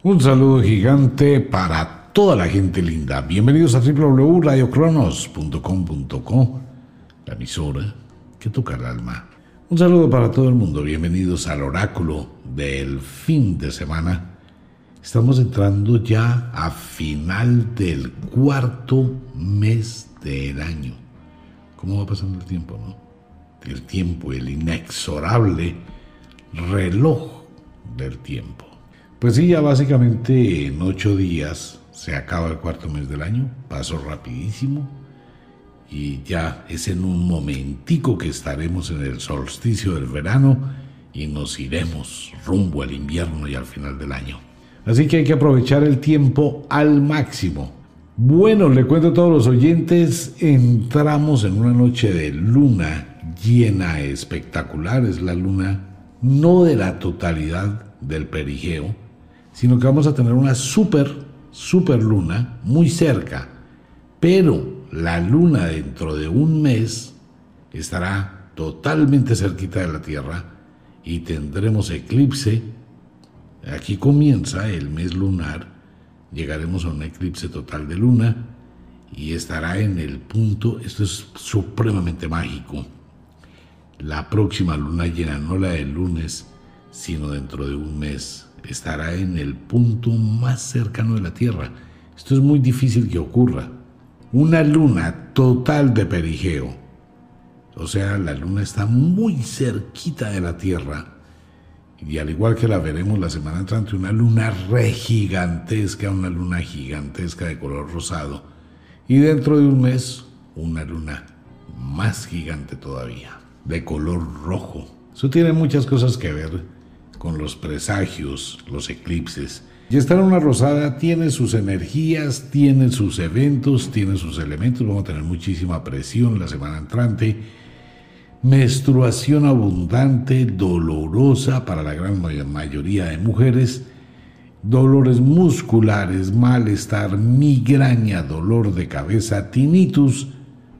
Un saludo gigante para toda la gente linda. Bienvenidos a www.radiocronos.com.co, la emisora que toca el alma. Un saludo para todo el mundo. Bienvenidos al oráculo del fin de semana. Estamos entrando ya a final del cuarto mes del año. ¿Cómo va pasando el tiempo, no? El tiempo, el inexorable reloj del tiempo. Pues sí, ya básicamente en ocho días se acaba el cuarto mes del año, pasó rapidísimo y ya es en un momentico que estaremos en el solsticio del verano y nos iremos rumbo al invierno y al final del año. Así que hay que aprovechar el tiempo al máximo. Bueno, le cuento a todos los oyentes, entramos en una noche de luna llena espectacular, es la luna no de la totalidad del perigeo, sino que vamos a tener una super, super luna muy cerca. Pero la luna dentro de un mes estará totalmente cerquita de la Tierra y tendremos eclipse. Aquí comienza el mes lunar, llegaremos a un eclipse total de luna y estará en el punto, esto es supremamente mágico. La próxima luna llena, no la del lunes, sino dentro de un mes estará en el punto más cercano de la Tierra. Esto es muy difícil que ocurra. Una luna total de perigeo. O sea, la luna está muy cerquita de la Tierra. Y al igual que la veremos la semana entrante, una luna re gigantesca, una luna gigantesca de color rosado. Y dentro de un mes, una luna más gigante todavía, de color rojo. Eso tiene muchas cosas que ver con los presagios, los eclipses. Y estar en una rosada tiene sus energías, tiene sus eventos, tiene sus elementos. Vamos a tener muchísima presión la semana entrante. Menstruación abundante, dolorosa para la gran mayoría de mujeres. Dolores musculares, malestar, migraña, dolor de cabeza, tinnitus.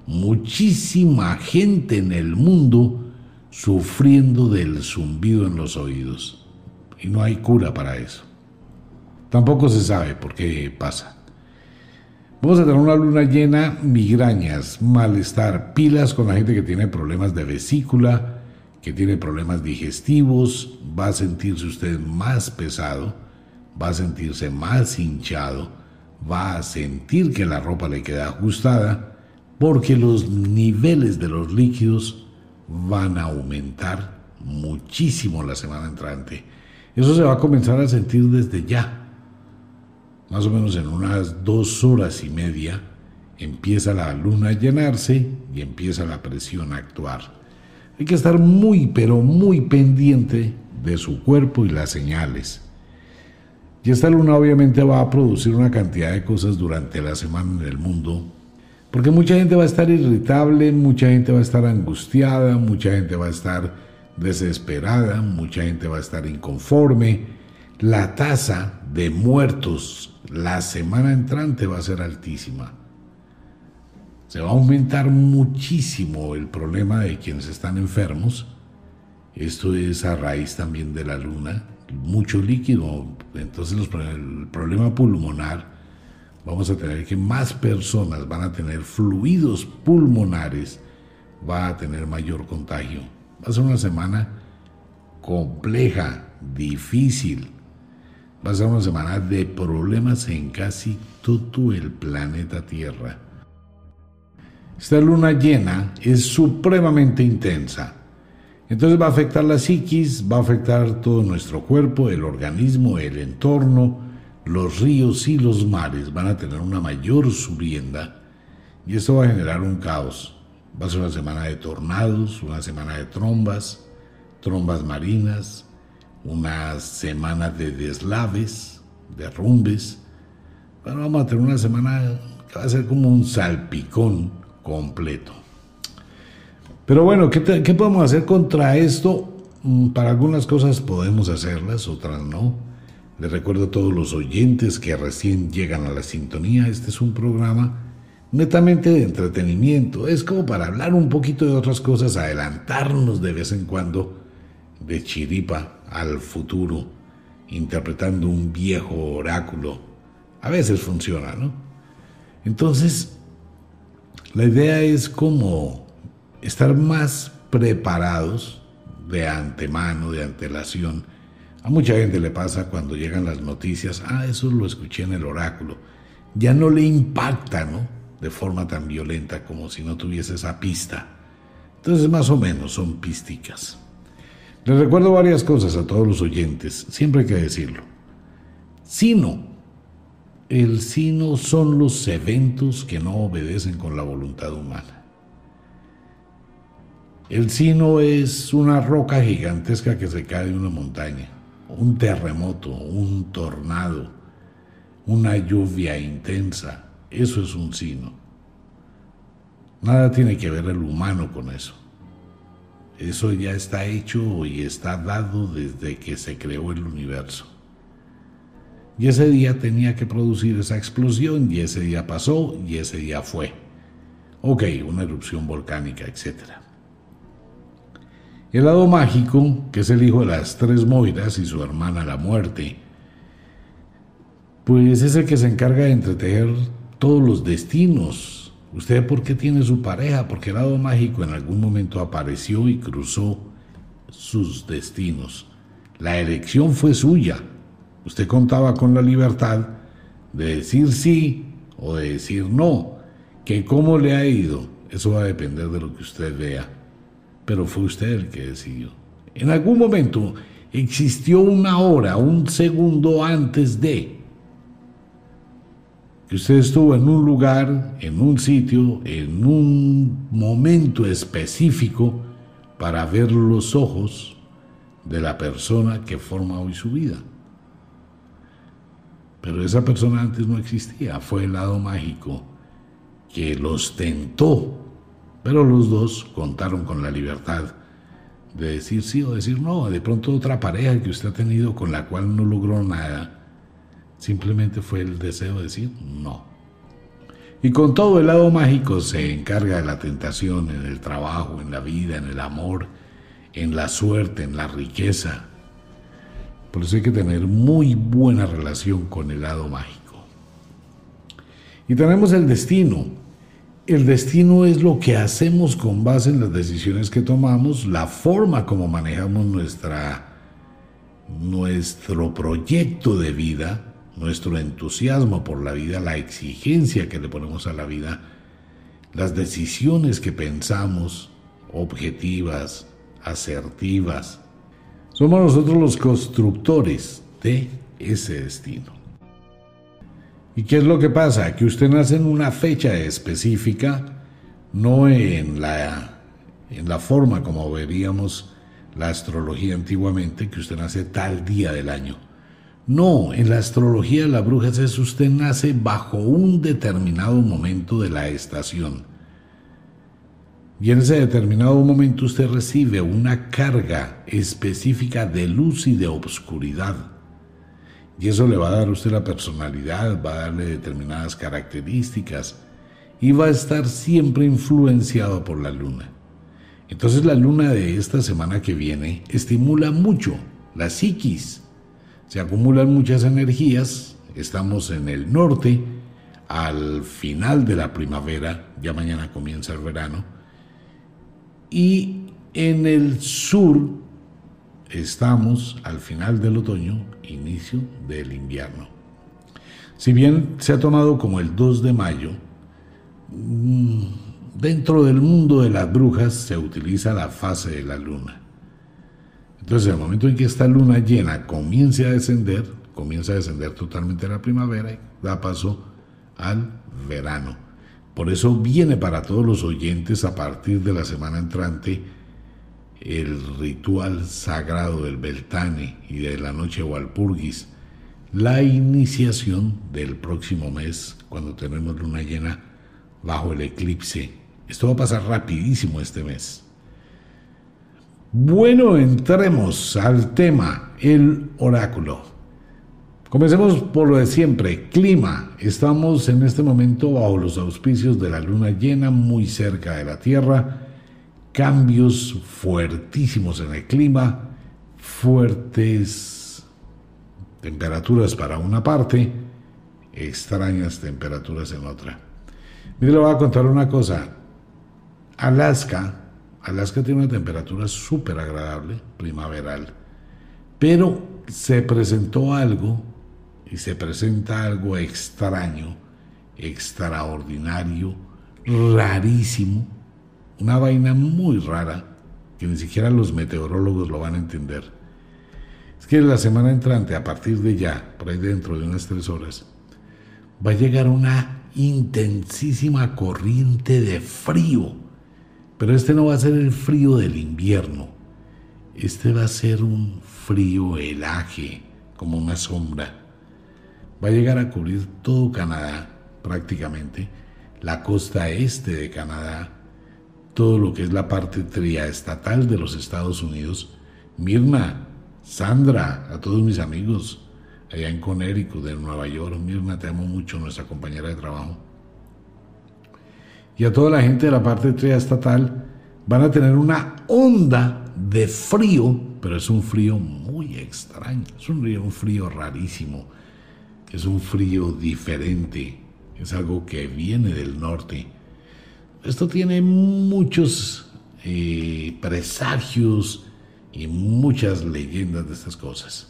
Muchísima gente en el mundo sufriendo del zumbido en los oídos. Y no hay cura para eso. Tampoco se sabe por qué pasa. Vamos a tener una luna llena, migrañas, malestar, pilas con la gente que tiene problemas de vesícula, que tiene problemas digestivos, va a sentirse usted más pesado, va a sentirse más hinchado, va a sentir que la ropa le queda ajustada, porque los niveles de los líquidos van a aumentar muchísimo la semana entrante. Eso se va a comenzar a sentir desde ya. Más o menos en unas dos horas y media empieza la luna a llenarse y empieza la presión a actuar. Hay que estar muy, pero muy pendiente de su cuerpo y las señales. Y esta luna obviamente va a producir una cantidad de cosas durante la semana en el mundo porque mucha gente va a estar irritable, mucha gente va a estar angustiada, mucha gente va a estar desesperada, mucha gente va a estar inconforme. La tasa de muertos la semana entrante va a ser altísima. Se va a aumentar muchísimo el problema de quienes están enfermos. Esto es a raíz también de la luna, mucho líquido. Entonces el problema pulmonar vamos a tener que más personas van a tener fluidos pulmonares, va a tener mayor contagio. Va a ser una semana compleja, difícil. Va a ser una semana de problemas en casi todo el planeta Tierra. Esta luna llena es supremamente intensa. Entonces va a afectar la psiquis, va a afectar todo nuestro cuerpo, el organismo, el entorno, los ríos y los mares van a tener una mayor subienda y esto va a generar un caos. Va a ser una semana de tornados, una semana de trombas, trombas marinas, una semana de deslaves, derrumbes. Bueno, vamos a tener una semana que va a ser como un salpicón completo. Pero bueno, ¿qué, ¿qué, podemos hacer contra esto? Mm, para algunas cosas podemos hacerlas, otras no. Les recuerdo a todos los oyentes que recién llegan a la sintonía, este es un programa netamente de entretenimiento, es como para hablar un poquito de otras cosas, adelantarnos de vez en cuando de chiripa al futuro interpretando un viejo oráculo. A veces funciona, ¿no? Entonces, la idea es como estar más preparados de antemano, de antelación. A mucha gente le pasa cuando llegan las noticias, ah, eso lo escuché en el oráculo. Ya no le impacta, ¿no? De forma tan violenta como si no tuviese esa pista. Entonces, más o menos son písticas. Les recuerdo varias cosas a todos los oyentes, siempre hay que decirlo. Sino, el sino son los eventos que no obedecen con la voluntad humana. El sino es una roca gigantesca que se cae de una montaña, un terremoto, un tornado, una lluvia intensa. Eso es un sino. Nada tiene que ver el humano con eso. Eso ya está hecho y está dado desde que se creó el universo. Y ese día tenía que producir esa explosión y ese día pasó y ese día fue. Ok, una erupción volcánica, etcétera. El lado mágico, que es el hijo de las tres Moiras y su hermana la muerte, pues es el que se encarga de entretejer todos los destinos. ¿Usted por qué tiene su pareja? Porque el lado mágico en algún momento apareció y cruzó sus destinos. La elección fue suya. Usted contaba con la libertad de decir sí o de decir no. Que cómo le ha ido, eso va a depender de lo que usted vea pero fue usted el que decidió. En algún momento existió una hora, un segundo antes de que usted estuvo en un lugar, en un sitio, en un momento específico para ver los ojos de la persona que forma hoy su vida. Pero esa persona antes no existía, fue el lado mágico que los tentó pero los dos contaron con la libertad de decir sí o decir no. De pronto otra pareja que usted ha tenido con la cual no logró nada, simplemente fue el deseo de decir no. Y con todo el lado mágico se encarga de la tentación en el trabajo, en la vida, en el amor, en la suerte, en la riqueza. Por eso hay que tener muy buena relación con el lado mágico. Y tenemos el destino, el destino es lo que hacemos con base en las decisiones que tomamos, la forma como manejamos nuestra, nuestro proyecto de vida, nuestro entusiasmo por la vida, la exigencia que le ponemos a la vida, las decisiones que pensamos, objetivas, asertivas. Somos nosotros los constructores de ese destino. ¿Y qué es lo que pasa? Que usted nace en una fecha específica, no en la, en la forma como veríamos la astrología antiguamente, que usted nace tal día del año. No, en la astrología de la bruja es usted nace bajo un determinado momento de la estación. Y en ese determinado momento usted recibe una carga específica de luz y de obscuridad. Y eso le va a dar a usted la personalidad, va a darle determinadas características y va a estar siempre influenciado por la luna. Entonces la luna de esta semana que viene estimula mucho la psiquis. Se acumulan muchas energías, estamos en el norte, al final de la primavera, ya mañana comienza el verano, y en el sur estamos al final del otoño, inicio del invierno. Si bien se ha tomado como el 2 de mayo, mm, dentro del mundo de las brujas se utiliza la fase de la luna. Entonces, el momento en que esta luna llena comience a descender, comienza a descender totalmente la primavera y da paso al verano. Por eso viene para todos los oyentes a partir de la semana entrante el ritual sagrado del Beltane y de la noche Walpurgis, la iniciación del próximo mes, cuando tenemos luna llena bajo el eclipse. Esto va a pasar rapidísimo este mes. Bueno, entremos al tema, el oráculo. Comencemos por lo de siempre, clima. Estamos en este momento bajo los auspicios de la luna llena, muy cerca de la Tierra cambios fuertísimos en el clima, fuertes temperaturas para una parte, extrañas temperaturas en otra. Mire, le voy a contar una cosa. Alaska, Alaska tiene una temperatura súper agradable, primaveral, pero se presentó algo y se presenta algo extraño, extraordinario, rarísimo, una vaina muy rara que ni siquiera los meteorólogos lo van a entender. Es que la semana entrante, a partir de ya, por ahí dentro de unas tres horas, va a llegar una intensísima corriente de frío. Pero este no va a ser el frío del invierno. Este va a ser un frío helaje, como una sombra. Va a llegar a cubrir todo Canadá, prácticamente, la costa este de Canadá, todo lo que es la parte triestatal de los Estados Unidos. Mirna, Sandra, a todos mis amigos allá en Connecticut, de Nueva York, Mirna, te amo mucho, nuestra compañera de trabajo. Y a toda la gente de la parte triestatal van a tener una onda de frío, pero es un frío muy extraño, es un frío, un frío rarísimo, es un frío diferente, es algo que viene del norte. Esto tiene muchos eh, presagios y muchas leyendas de estas cosas.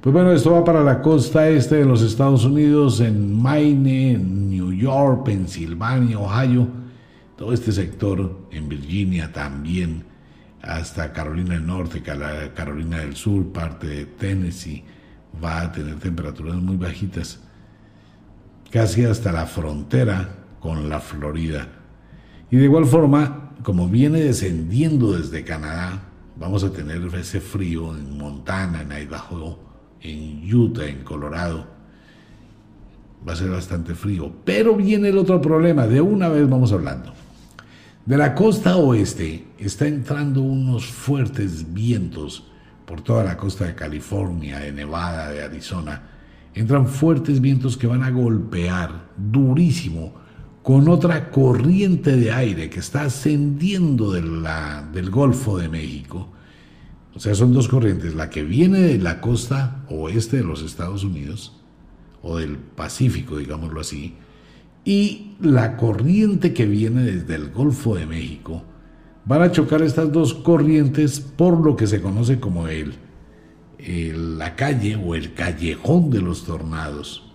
Pues bueno, esto va para la costa este de los Estados Unidos, en Maine, en New York, Pensilvania, Ohio, todo este sector, en Virginia también, hasta Carolina del Norte, Carolina del Sur, parte de Tennessee, va a tener temperaturas muy bajitas casi hasta la frontera con la Florida. Y de igual forma, como viene descendiendo desde Canadá, vamos a tener ese frío en Montana, en Idaho, en Utah, en Colorado. Va a ser bastante frío. Pero viene el otro problema, de una vez vamos hablando. De la costa oeste está entrando unos fuertes vientos por toda la costa de California, de Nevada, de Arizona, entran fuertes vientos que van a golpear durísimo con otra corriente de aire que está ascendiendo del Golfo de México. O sea, son dos corrientes, la que viene de la costa oeste de los Estados Unidos, o del Pacífico, digámoslo así, y la corriente que viene desde el Golfo de México. Van a chocar estas dos corrientes por lo que se conoce como el la calle o el callejón de los tornados.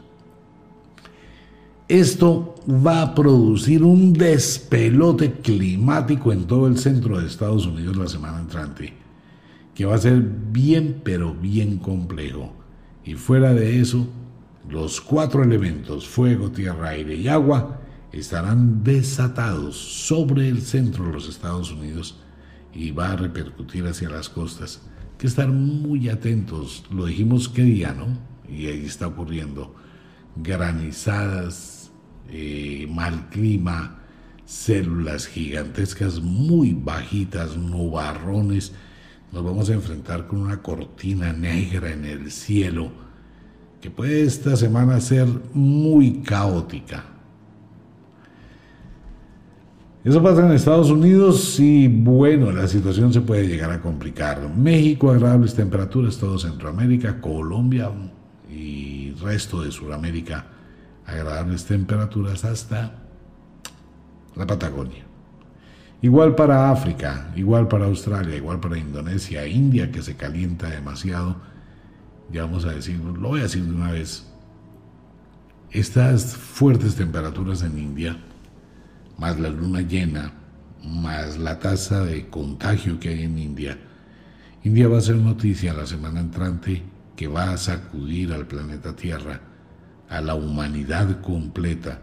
Esto va a producir un despelote climático en todo el centro de Estados Unidos la semana entrante, que va a ser bien pero bien complejo. Y fuera de eso, los cuatro elementos, fuego, tierra, aire y agua, estarán desatados sobre el centro de los Estados Unidos y va a repercutir hacia las costas que estar muy atentos. Lo dijimos qué día, ¿no? Y ahí está ocurriendo. Granizadas, eh, mal clima, células gigantescas muy bajitas, nubarrones. Nos vamos a enfrentar con una cortina negra en el cielo que puede esta semana ser muy caótica. Eso pasa en Estados Unidos y bueno, la situación se puede llegar a complicar. México, agradables temperaturas, todo Centroamérica, Colombia y resto de Sudamérica, agradables temperaturas hasta la Patagonia. Igual para África, igual para Australia, igual para Indonesia, India que se calienta demasiado. Ya vamos a decir, lo voy a decir de una vez. Estas fuertes temperaturas en India más la luna llena, más la tasa de contagio que hay en India, India va a ser noticia la semana entrante que va a sacudir al planeta Tierra, a la humanidad completa.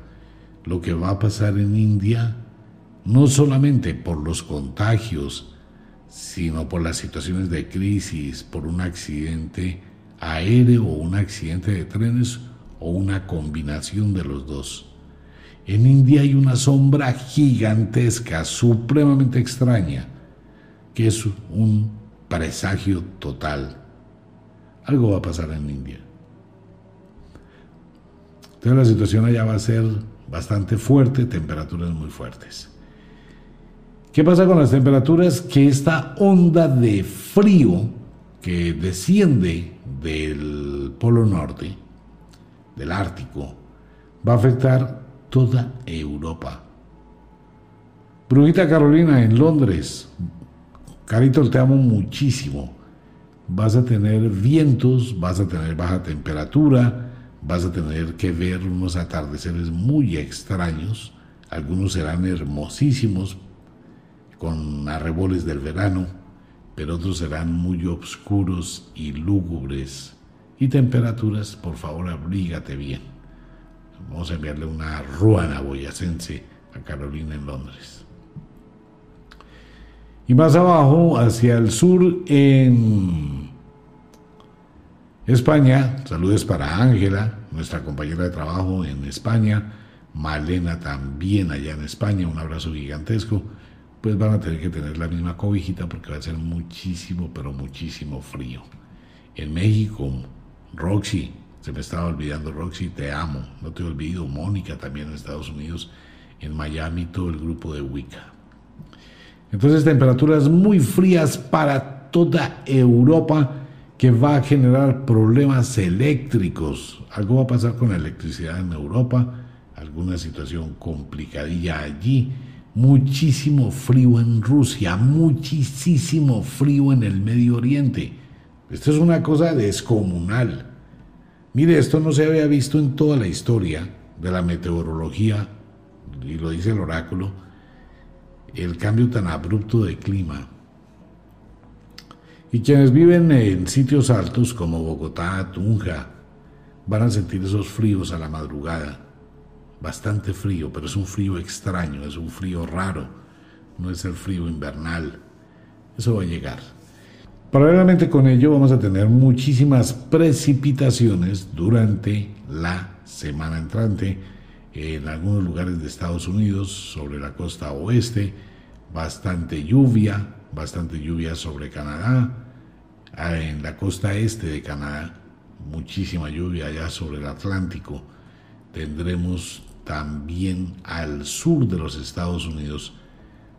Lo que va a pasar en India, no solamente por los contagios, sino por las situaciones de crisis, por un accidente aéreo o un accidente de trenes o una combinación de los dos. En India hay una sombra gigantesca, supremamente extraña, que es un presagio total. Algo va a pasar en India. Entonces la situación allá va a ser bastante fuerte, temperaturas muy fuertes. ¿Qué pasa con las temperaturas? Que esta onda de frío que desciende del Polo Norte, del Ártico, va a afectar toda Europa. Brujita Carolina en Londres, Carito, te amo muchísimo. Vas a tener vientos, vas a tener baja temperatura, vas a tener que ver unos atardeceres muy extraños. Algunos serán hermosísimos, con arreboles del verano, pero otros serán muy oscuros y lúgubres. Y temperaturas, por favor, abrígate bien. Vamos a enviarle una ruana boyacense a Carolina en Londres. Y más abajo, hacia el sur, en España, saludos para Ángela, nuestra compañera de trabajo en España, Malena también allá en España, un abrazo gigantesco, pues van a tener que tener la misma cobijita porque va a ser muchísimo, pero muchísimo frío. En México, Roxy, se me estaba olvidando Roxy, te amo, no te olvido, Mónica también en Estados Unidos, en Miami todo el grupo de Wicca. Entonces temperaturas muy frías para toda Europa que va a generar problemas eléctricos. Algo va a pasar con la electricidad en Europa, alguna situación complicadilla allí. Muchísimo frío en Rusia, muchísimo frío en el Medio Oriente. Esto es una cosa descomunal. Mire, esto no se había visto en toda la historia de la meteorología, y lo dice el oráculo, el cambio tan abrupto de clima. Y quienes viven en sitios altos como Bogotá, Tunja, van a sentir esos fríos a la madrugada. Bastante frío, pero es un frío extraño, es un frío raro, no es el frío invernal. Eso va a llegar. Paralelamente con ello vamos a tener muchísimas precipitaciones durante la semana entrante en algunos lugares de Estados Unidos, sobre la costa oeste, bastante lluvia, bastante lluvia sobre Canadá, en la costa este de Canadá, muchísima lluvia allá sobre el Atlántico. Tendremos también al sur de los Estados Unidos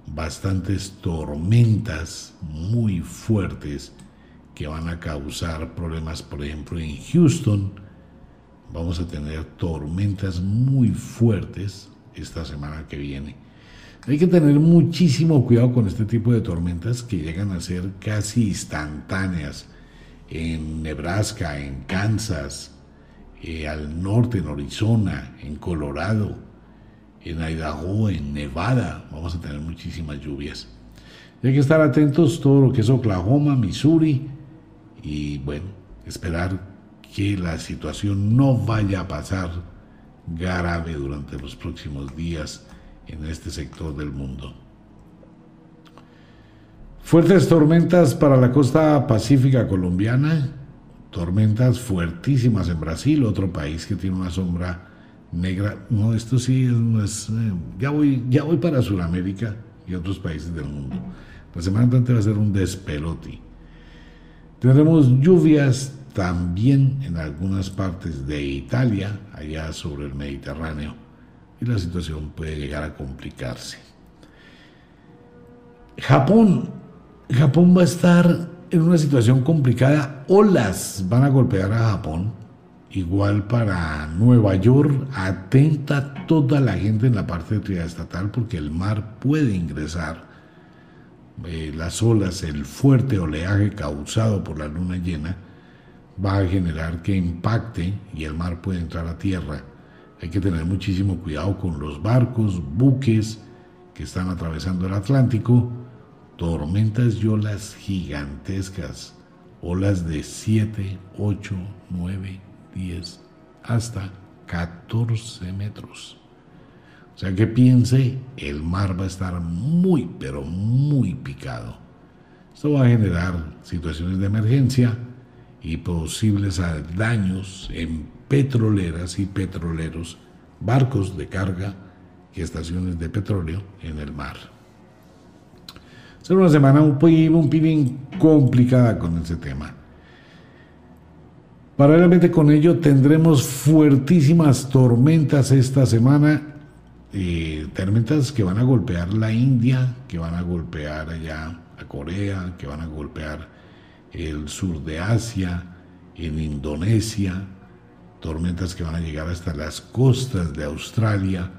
bastantes tormentas muy fuertes que van a causar problemas, por ejemplo, en Houston, vamos a tener tormentas muy fuertes esta semana que viene. Hay que tener muchísimo cuidado con este tipo de tormentas que llegan a ser casi instantáneas en Nebraska, en Kansas, eh, al norte, en Arizona, en Colorado, en Idaho, en Nevada. Vamos a tener muchísimas lluvias. hay que estar atentos todo lo que es Oklahoma, Missouri y bueno, esperar que la situación no vaya a pasar grave durante los próximos días en este sector del mundo. Fuertes tormentas para la costa pacífica colombiana, tormentas fuertísimas en Brasil, otro país que tiene una sombra negra. No, esto sí es, eh, ya voy, ya voy para Sudamérica y otros países del mundo. La semana entrante va a ser un despelote. Tendremos lluvias también en algunas partes de Italia, allá sobre el Mediterráneo, y la situación puede llegar a complicarse. Japón, Japón va a estar en una situación complicada, olas van a golpear a Japón, igual para Nueva York, atenta toda la gente en la parte estatal porque el mar puede ingresar, eh, las olas, el fuerte oleaje causado por la luna llena, va a generar que impacte y el mar puede entrar a tierra. Hay que tener muchísimo cuidado con los barcos, buques que están atravesando el Atlántico, tormentas y olas gigantescas, olas de 7, 8, 9, 10, hasta 14 metros. O sea que piense, el mar va a estar muy, pero muy picado. Esto va a generar situaciones de emergencia y posibles daños en petroleras y petroleros, barcos de carga y estaciones de petróleo en el mar. Será una semana un poquito complicada con ese tema. Paralelamente con ello tendremos fuertísimas tormentas esta semana, eh, tormentas que van a golpear la India, que van a golpear allá a Corea, que van a golpear el sur de Asia, en Indonesia, tormentas que van a llegar hasta las costas de Australia,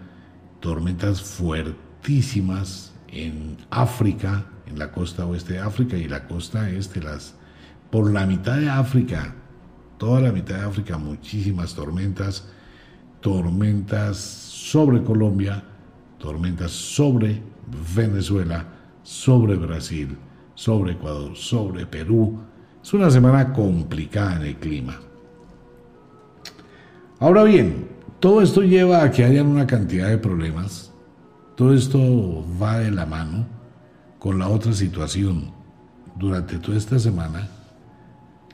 tormentas fuertísimas en África, en la costa oeste de África y la costa este, las, por la mitad de África, toda la mitad de África, muchísimas tormentas, tormentas sobre Colombia, tormentas sobre Venezuela, sobre Brasil, sobre Ecuador, sobre Perú. Es una semana complicada en el clima. Ahora bien, todo esto lleva a que hayan una cantidad de problemas. Todo esto va de la mano con la otra situación. Durante toda esta semana,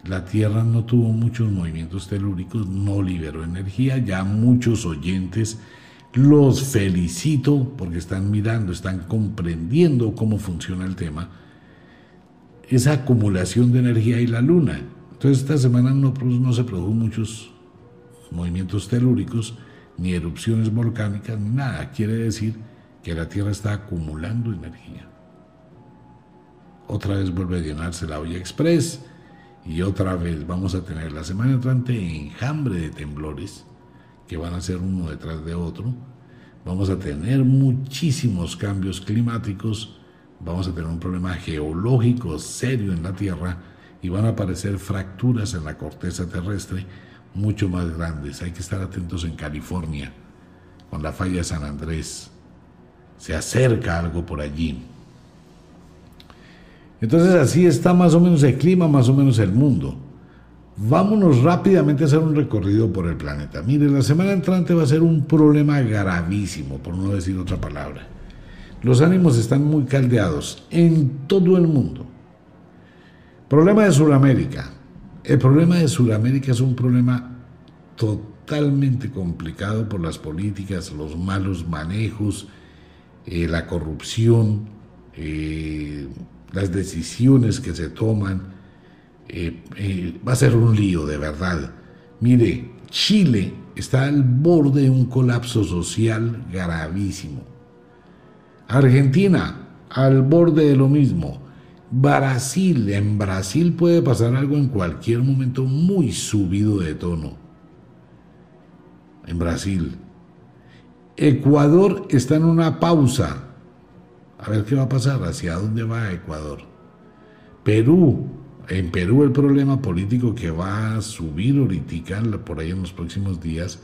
la Tierra no tuvo muchos movimientos telúricos, no liberó energía. Ya muchos oyentes los felicito porque están mirando, están comprendiendo cómo funciona el tema. Esa acumulación de energía y la luna. Entonces esta semana no, no se produjo muchos movimientos telúricos, ni erupciones volcánicas, ni nada. Quiere decir que la Tierra está acumulando energía. Otra vez vuelve a llenarse la olla express y otra vez vamos a tener la semana entrante enjambre de temblores que van a ser uno detrás de otro. Vamos a tener muchísimos cambios climáticos, vamos a tener un problema geológico serio en la Tierra y van a aparecer fracturas en la corteza terrestre mucho más grandes. Hay que estar atentos en California, con la falla San Andrés. Se acerca algo por allí. Entonces así está más o menos el clima, más o menos el mundo. Vámonos rápidamente a hacer un recorrido por el planeta. Mire, la semana entrante va a ser un problema gravísimo, por no decir otra palabra. Los ánimos están muy caldeados en todo el mundo. Problema de Sudamérica. El problema de Sudamérica es un problema totalmente complicado por las políticas, los malos manejos, eh, la corrupción, eh, las decisiones que se toman. Eh, va a ser un lío, de verdad. Mire, Chile está al borde de un colapso social gravísimo. Argentina, al borde de lo mismo. Brasil, en Brasil puede pasar algo en cualquier momento muy subido de tono. En Brasil. Ecuador está en una pausa. A ver qué va a pasar, hacia dónde va Ecuador. Perú, en Perú el problema político que va a subir ahorita, por ahí en los próximos días,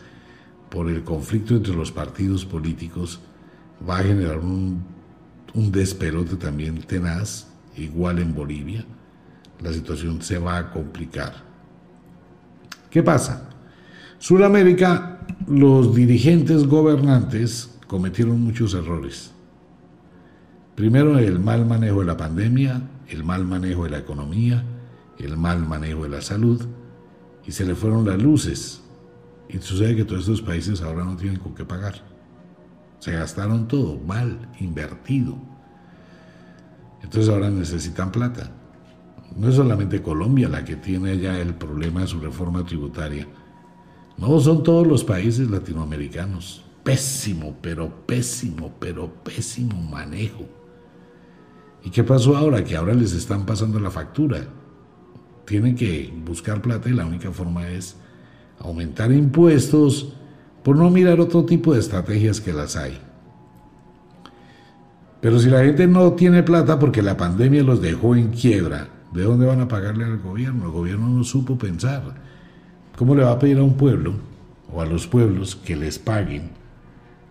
por el conflicto entre los partidos políticos, va a generar un, un despelote también tenaz igual en Bolivia, la situación se va a complicar. ¿Qué pasa? Sudamérica, los dirigentes gobernantes cometieron muchos errores. Primero, el mal manejo de la pandemia, el mal manejo de la economía, el mal manejo de la salud, y se le fueron las luces. Y sucede que todos estos países ahora no tienen con qué pagar. Se gastaron todo mal, invertido. Entonces ahora necesitan plata. No es solamente Colombia la que tiene ya el problema de su reforma tributaria. No, son todos los países latinoamericanos. Pésimo, pero pésimo, pero pésimo manejo. ¿Y qué pasó ahora? Que ahora les están pasando la factura. Tienen que buscar plata y la única forma es aumentar impuestos por no mirar otro tipo de estrategias que las hay. Pero si la gente no tiene plata porque la pandemia los dejó en quiebra, ¿de dónde van a pagarle al gobierno? El gobierno no supo pensar. ¿Cómo le va a pedir a un pueblo o a los pueblos que les paguen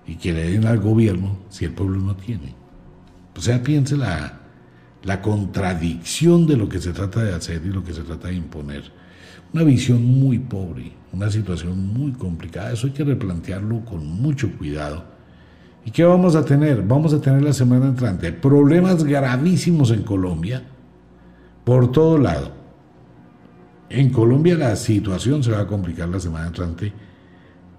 y que le den al gobierno si el pueblo no tiene? O sea, piense la, la contradicción de lo que se trata de hacer y lo que se trata de imponer. Una visión muy pobre, una situación muy complicada. Eso hay que replantearlo con mucho cuidado ¿Y qué vamos a tener? Vamos a tener la semana entrante problemas gravísimos en Colombia, por todo lado. En Colombia la situación se va a complicar la semana entrante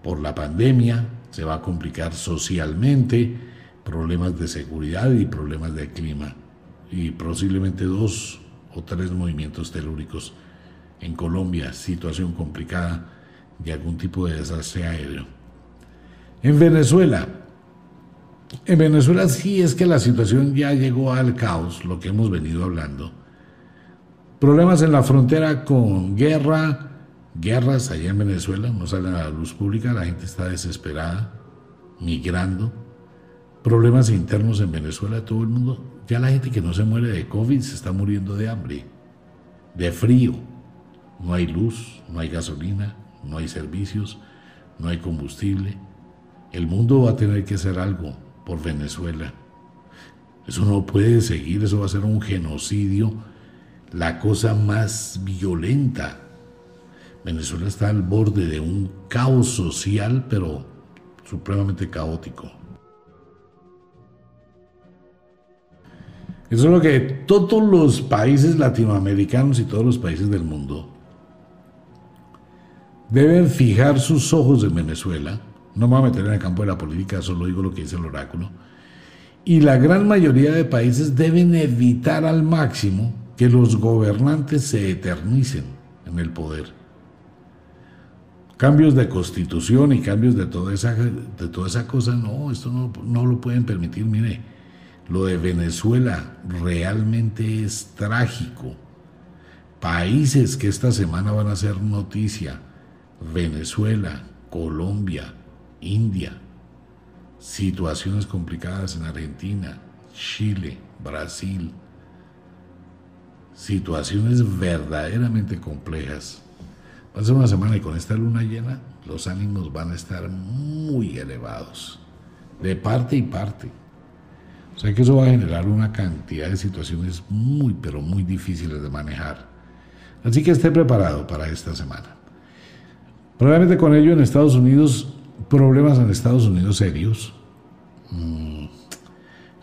por la pandemia, se va a complicar socialmente, problemas de seguridad y problemas de clima, y posiblemente dos o tres movimientos telúricos en Colombia, situación complicada de algún tipo de desastre aéreo. En Venezuela, en Venezuela sí es que la situación ya llegó al caos, lo que hemos venido hablando. Problemas en la frontera con guerra, guerras allá en Venezuela, no salen a la luz pública, la gente está desesperada, migrando, problemas internos en Venezuela, todo el mundo, ya la gente que no se muere de COVID se está muriendo de hambre, de frío, no hay luz, no hay gasolina, no hay servicios, no hay combustible. El mundo va a tener que hacer algo por Venezuela. Eso no puede seguir, eso va a ser un genocidio, la cosa más violenta. Venezuela está al borde de un caos social, pero supremamente caótico. Eso es lo que todos los países latinoamericanos y todos los países del mundo deben fijar sus ojos en Venezuela. No me voy a meter en el campo de la política, solo digo lo que dice el oráculo. Y la gran mayoría de países deben evitar al máximo que los gobernantes se eternicen en el poder. Cambios de constitución y cambios de toda esa, de toda esa cosa, no, esto no, no lo pueden permitir. Mire, lo de Venezuela realmente es trágico. Países que esta semana van a ser noticia. Venezuela, Colombia, India. Situaciones complicadas en Argentina, Chile, Brasil. Situaciones verdaderamente complejas. Va a ser una semana y con esta luna llena los ánimos van a estar muy elevados. De parte y parte. O sea que eso va a generar una cantidad de situaciones muy, pero muy difíciles de manejar. Así que esté preparado para esta semana. Probablemente con ello en Estados Unidos, problemas en Estados Unidos serios. Mm,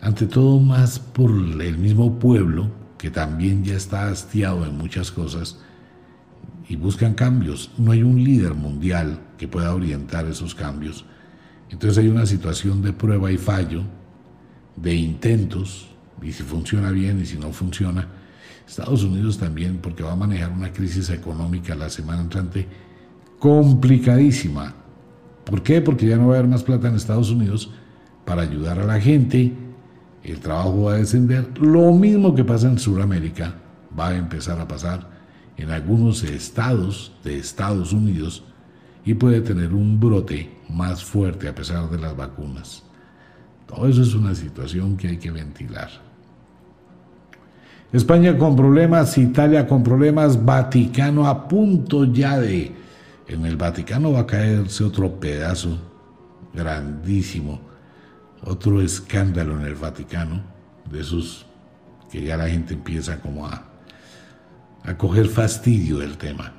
ante todo más por el mismo pueblo, que también ya está hastiado en muchas cosas y buscan cambios. No hay un líder mundial que pueda orientar esos cambios. Entonces hay una situación de prueba y fallo de intentos, y si funciona bien y si no funciona. Estados Unidos también, porque va a manejar una crisis económica la semana entrante complicadísima. ¿Por qué? Porque ya no va a haber más plata en Estados Unidos para ayudar a la gente, el trabajo va a descender. Lo mismo que pasa en Sudamérica va a empezar a pasar en algunos estados de Estados Unidos y puede tener un brote más fuerte a pesar de las vacunas. Todo eso es una situación que hay que ventilar. España con problemas, Italia con problemas, Vaticano a punto ya de... En el Vaticano va a caerse otro pedazo grandísimo, otro escándalo en el Vaticano, de esos que ya la gente empieza como a, a coger fastidio del tema.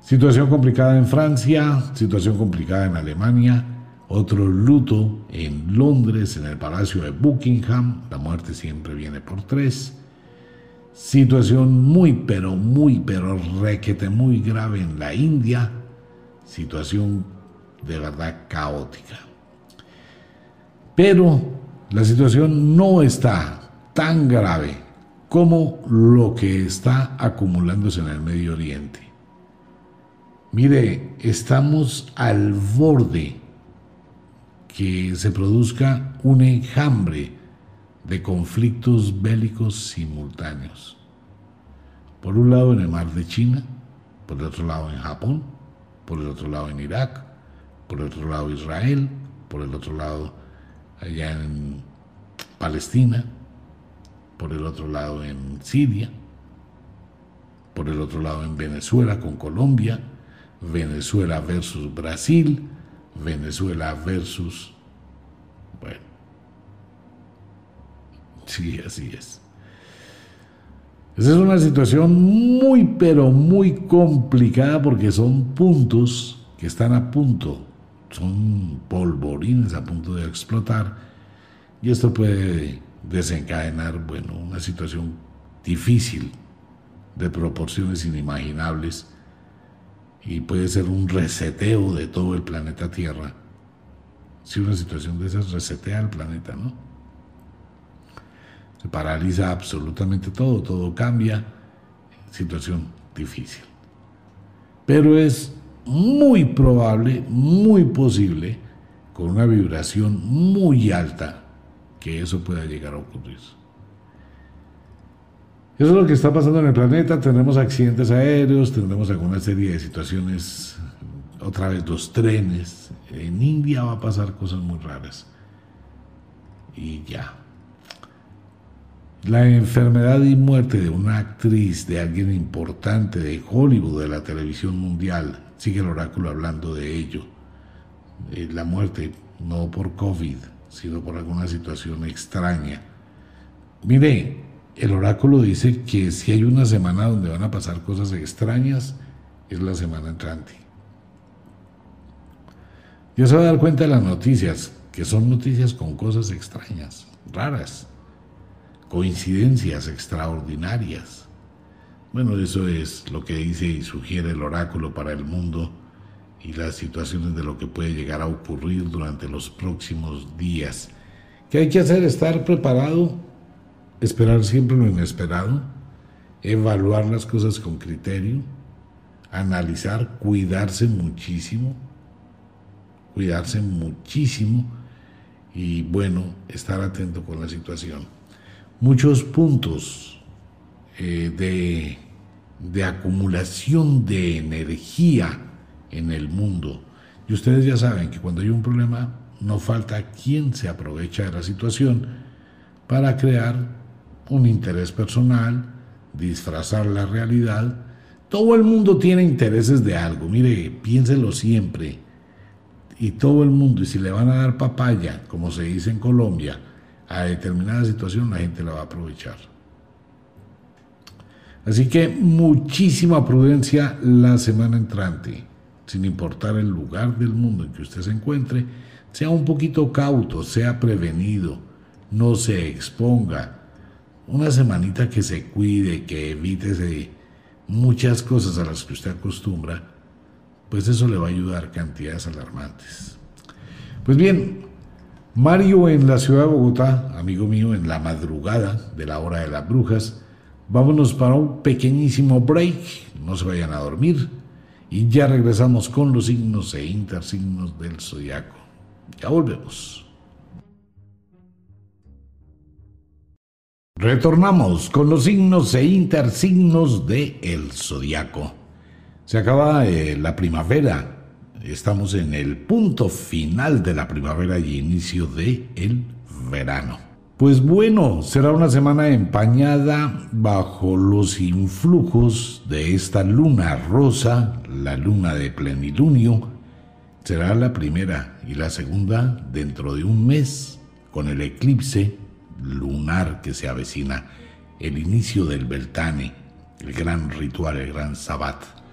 Situación complicada en Francia, situación complicada en Alemania, otro luto en Londres, en el Palacio de Buckingham. La muerte siempre viene por tres. Situación muy, pero muy, pero requete muy grave en la India. Situación de verdad caótica. Pero la situación no está tan grave como lo que está acumulándose en el Medio Oriente. Mire, estamos al borde que se produzca un enjambre de conflictos bélicos simultáneos. Por un lado en el mar de China, por el otro lado en Japón, por el otro lado en Irak, por el otro lado Israel, por el otro lado allá en Palestina, por el otro lado en Siria, por el otro lado en Venezuela con Colombia, Venezuela versus Brasil, Venezuela versus... Bueno, sí, así es. Esa es una situación muy, pero muy complicada porque son puntos que están a punto, son polvorines a punto de explotar y esto puede desencadenar, bueno, una situación difícil de proporciones inimaginables y puede ser un reseteo de todo el planeta Tierra. Si una situación de esas resetea el planeta, ¿no? Se paraliza absolutamente todo, todo cambia. Situación difícil. Pero es muy probable, muy posible, con una vibración muy alta, que eso pueda llegar a ocurrir. Eso es lo que está pasando en el planeta. Tendremos accidentes aéreos, tendremos alguna serie de situaciones, otra vez los trenes. En India va a pasar cosas muy raras. Y ya. La enfermedad y muerte de una actriz, de alguien importante de Hollywood, de la televisión mundial. Sigue el oráculo hablando de ello. Eh, la muerte, no por COVID, sino por alguna situación extraña. Mire, el oráculo dice que si hay una semana donde van a pasar cosas extrañas, es la semana entrante. Ya se va a dar cuenta de las noticias, que son noticias con cosas extrañas, raras coincidencias extraordinarias. Bueno, eso es lo que dice y sugiere el oráculo para el mundo y las situaciones de lo que puede llegar a ocurrir durante los próximos días. ¿Qué hay que hacer? Estar preparado, esperar siempre lo inesperado, evaluar las cosas con criterio, analizar, cuidarse muchísimo, cuidarse muchísimo y bueno, estar atento con la situación muchos puntos eh, de, de acumulación de energía en el mundo. Y ustedes ya saben que cuando hay un problema no falta quien se aprovecha de la situación para crear un interés personal, disfrazar la realidad. Todo el mundo tiene intereses de algo, mire, piénselo siempre. Y todo el mundo, y si le van a dar papaya, como se dice en Colombia, a determinada situación la gente la va a aprovechar. Así que muchísima prudencia la semana entrante, sin importar el lugar del mundo en que usted se encuentre, sea un poquito cauto, sea prevenido, no se exponga. Una semanita que se cuide, que evite muchas cosas a las que usted acostumbra, pues eso le va a ayudar cantidades alarmantes. Pues bien, Mario en la ciudad de Bogotá, amigo mío, en la madrugada de la hora de las brujas. Vámonos para un pequeñísimo break, no se vayan a dormir y ya regresamos con los signos e intersignos del zodiaco. Ya volvemos. Retornamos con los signos e intersignos del el zodiaco. Se acaba eh, la primavera, Estamos en el punto final de la primavera y inicio de el verano. Pues bueno, será una semana empañada bajo los influjos de esta luna rosa, la luna de plenilunio. Será la primera y la segunda dentro de un mes, con el eclipse lunar que se avecina, el inicio del Beltane, el gran ritual, el gran sabbat.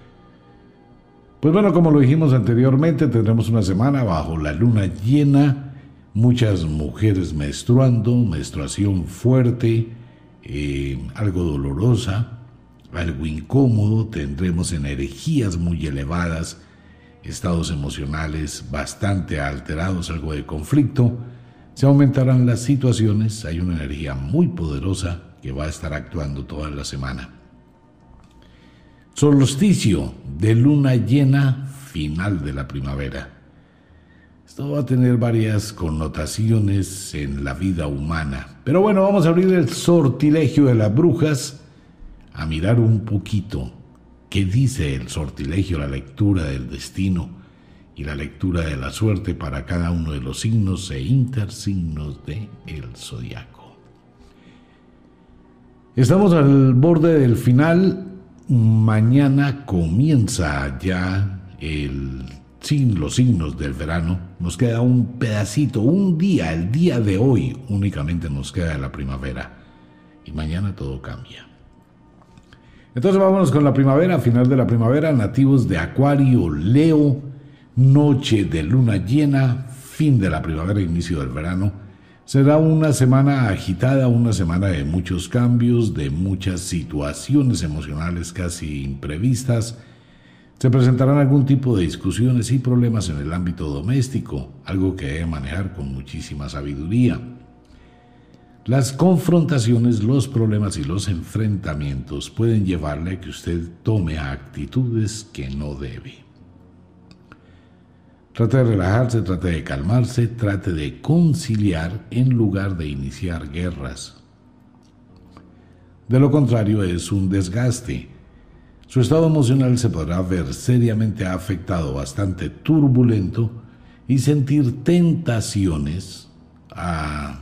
Pues bueno, como lo dijimos anteriormente, tendremos una semana bajo la luna llena, muchas mujeres menstruando, menstruación fuerte, eh, algo dolorosa, algo incómodo, tendremos energías muy elevadas, estados emocionales bastante alterados, algo de conflicto, se aumentarán las situaciones, hay una energía muy poderosa que va a estar actuando toda la semana. Solsticio de luna llena final de la primavera. Esto va a tener varias connotaciones en la vida humana. Pero bueno, vamos a abrir el sortilegio de las brujas a mirar un poquito qué dice el sortilegio, la lectura del destino y la lectura de la suerte para cada uno de los signos e intersignos de el zodiaco. Estamos al borde del final Mañana comienza ya el, los signos del verano. Nos queda un pedacito, un día, el día de hoy únicamente nos queda la primavera. Y mañana todo cambia. Entonces vámonos con la primavera, final de la primavera, nativos de Acuario, Leo, noche de luna llena, fin de la primavera, inicio del verano. Será una semana agitada, una semana de muchos cambios, de muchas situaciones emocionales casi imprevistas. Se presentarán algún tipo de discusiones y problemas en el ámbito doméstico, algo que debe manejar con muchísima sabiduría. Las confrontaciones, los problemas y los enfrentamientos pueden llevarle a que usted tome actitudes que no debe. Trate de relajarse, trate de calmarse, trate de conciliar en lugar de iniciar guerras. De lo contrario es un desgaste. Su estado emocional se podrá ver seriamente afectado, bastante turbulento y sentir tentaciones a,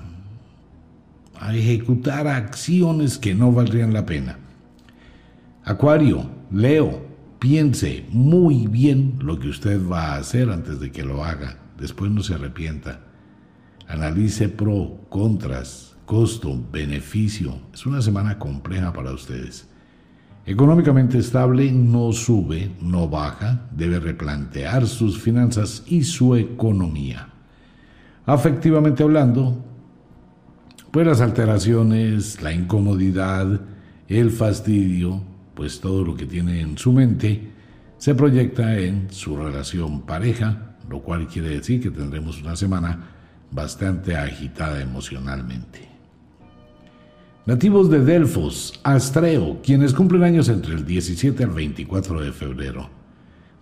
a ejecutar acciones que no valdrían la pena. Acuario, Leo, piense muy bien lo que usted va a hacer antes de que lo haga. Después no se arrepienta. Analice pro, contras, costo, beneficio. Es una semana compleja para ustedes. Económicamente estable, no sube, no baja, debe replantear sus finanzas y su economía. Afectivamente hablando, pues las alteraciones, la incomodidad, el fastidio, pues todo lo que tiene en su mente se proyecta en su relación pareja, lo cual quiere decir que tendremos una semana bastante agitada emocionalmente. Nativos de Delfos, Astreo, quienes cumplen años entre el 17 al 24 de febrero.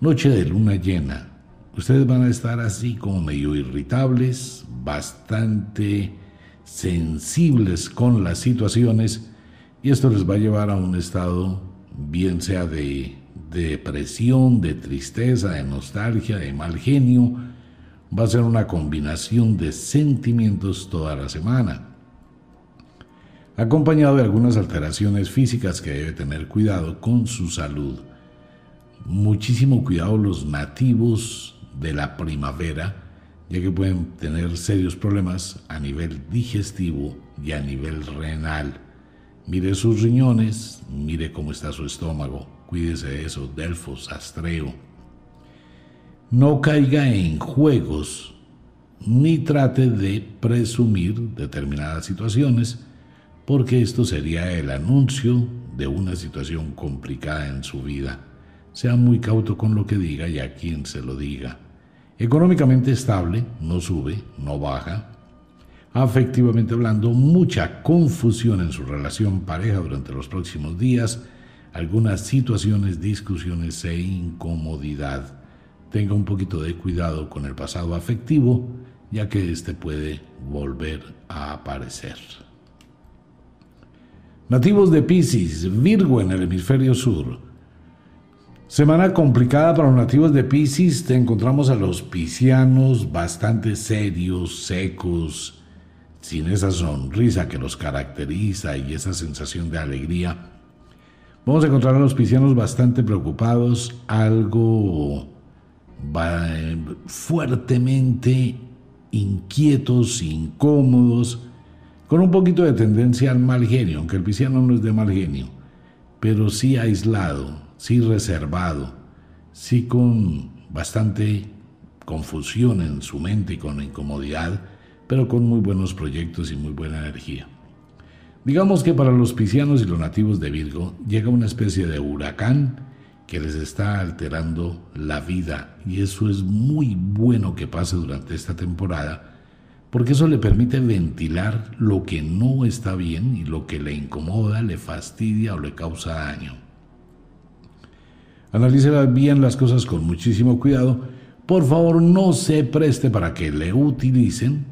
Noche de luna llena. Ustedes van a estar así como medio irritables, bastante sensibles con las situaciones y esto les va a llevar a un estado bien sea de, depresión, de tristeza, de nostalgia, de mal genio. Va a ser una combinación de sentimientos toda la semana acompañado de algunas alteraciones físicas que debe tener cuidado con su salud. Muchísimo cuidado los nativos de la primavera, ya que pueden tener serios problemas a nivel digestivo y a nivel renal. Mire sus riñones, mire cómo está su estómago, cuídese de eso, Delfos, Astreo. No caiga en juegos ni trate de presumir determinadas situaciones porque esto sería el anuncio de una situación complicada en su vida. Sea muy cauto con lo que diga y a quien se lo diga. Económicamente estable, no sube, no baja. Afectivamente hablando, mucha confusión en su relación pareja durante los próximos días, algunas situaciones, discusiones e incomodidad. Tenga un poquito de cuidado con el pasado afectivo, ya que éste puede volver a aparecer. Nativos de Pisces, Virgo en el hemisferio sur. Semana complicada para los nativos de Pisces. Te encontramos a los piscianos bastante serios, secos, sin esa sonrisa que los caracteriza y esa sensación de alegría. Vamos a encontrar a los piscianos bastante preocupados, algo fuertemente inquietos, incómodos con un poquito de tendencia al mal genio, aunque el pisciano no es de mal genio, pero sí aislado, sí reservado, sí con bastante confusión en su mente y con incomodidad, pero con muy buenos proyectos y muy buena energía. Digamos que para los piscianos y los nativos de Virgo llega una especie de huracán que les está alterando la vida y eso es muy bueno que pase durante esta temporada porque eso le permite ventilar lo que no está bien y lo que le incomoda, le fastidia o le causa daño. Analice bien las cosas con muchísimo cuidado. Por favor, no se preste para que le utilicen.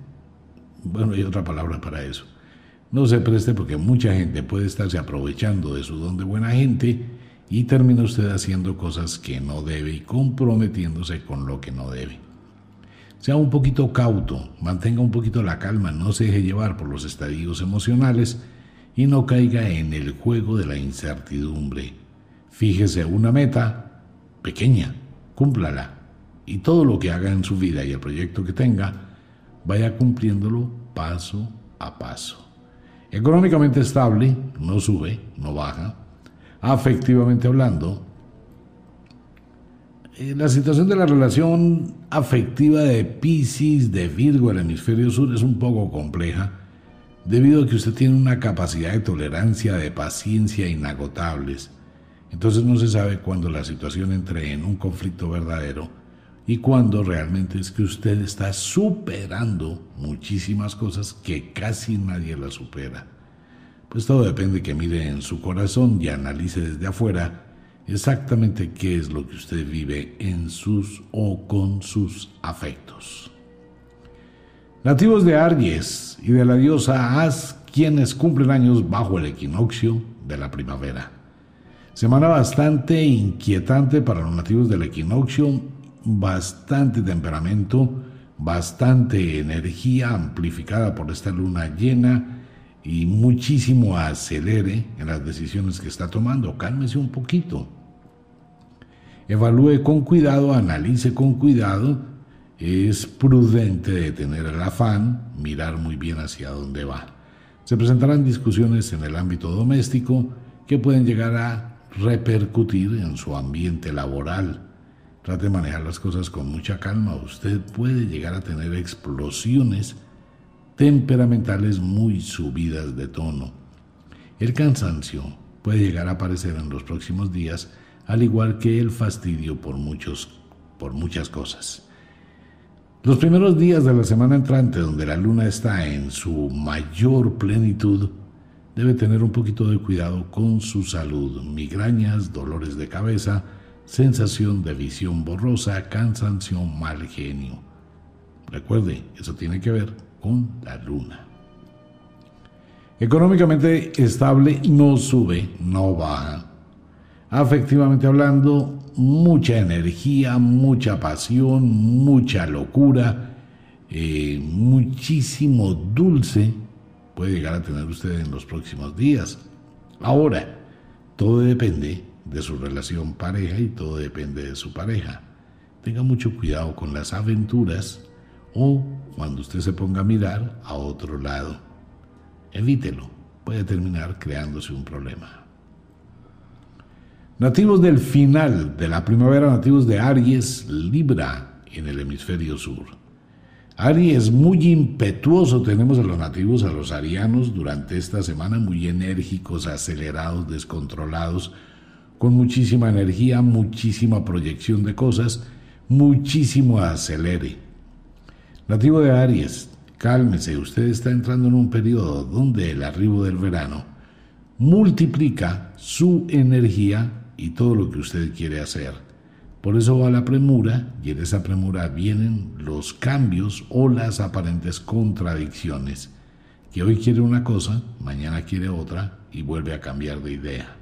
Bueno, hay otra palabra para eso. No se preste porque mucha gente puede estarse aprovechando de su don de buena gente y termina usted haciendo cosas que no debe y comprometiéndose con lo que no debe. Sea un poquito cauto, mantenga un poquito la calma, no se deje llevar por los estadios emocionales y no caiga en el juego de la incertidumbre. Fíjese una meta pequeña, cúmplala y todo lo que haga en su vida y el proyecto que tenga, vaya cumpliéndolo paso a paso. Económicamente estable, no sube, no baja. Afectivamente hablando, eh, la situación de la relación afectiva de Pisces, de Virgo, el hemisferio sur, es un poco compleja, debido a que usted tiene una capacidad de tolerancia, de paciencia inagotables. Entonces no se sabe cuándo la situación entre en un conflicto verdadero y cuándo realmente es que usted está superando muchísimas cosas que casi nadie la supera. Pues todo depende que mire en su corazón y analice desde afuera exactamente qué es lo que usted vive en sus o con sus afectos. Nativos de Aries y de la diosa As, quienes cumplen años bajo el equinoccio, de la primavera. Semana bastante inquietante para los nativos del equinoccio, bastante temperamento, bastante energía amplificada por esta luna llena y muchísimo acelere en las decisiones que está tomando. Cálmese un poquito. Evalúe con cuidado, analice con cuidado. Es prudente detener el afán, mirar muy bien hacia dónde va. Se presentarán discusiones en el ámbito doméstico que pueden llegar a repercutir en su ambiente laboral Trate de manejar las cosas con mucha calma. Usted puede llegar a tener explosiones temperamentales muy subidas de tono. El cansancio puede llegar a aparecer en los próximos días, al igual que el fastidio por, muchos, por muchas cosas. Los primeros días de la semana entrante, donde la luna está en su mayor plenitud, debe tener un poquito de cuidado con su salud, migrañas, dolores de cabeza, sensación de visión borrosa, cansancio, mal genio. Recuerde, eso tiene que ver con la luna. Económicamente estable no sube, no baja. Afectivamente hablando, mucha energía, mucha pasión, mucha locura, eh, muchísimo dulce puede llegar a tener usted en los próximos días. Ahora, todo depende de su relación pareja y todo depende de su pareja. Tenga mucho cuidado con las aventuras o cuando usted se ponga a mirar a otro lado. Evítelo, puede terminar creándose un problema. Nativos del final de la primavera, nativos de Aries, Libra en el hemisferio sur. Aries muy impetuoso, tenemos a los nativos, a los arianos durante esta semana, muy enérgicos, acelerados, descontrolados, con muchísima energía, muchísima proyección de cosas, muchísimo acelere. Nativo de Aries, cálmese, usted está entrando en un periodo donde el arribo del verano multiplica su energía y todo lo que usted quiere hacer. Por eso va la premura y en esa premura vienen los cambios o las aparentes contradicciones, que hoy quiere una cosa, mañana quiere otra y vuelve a cambiar de idea.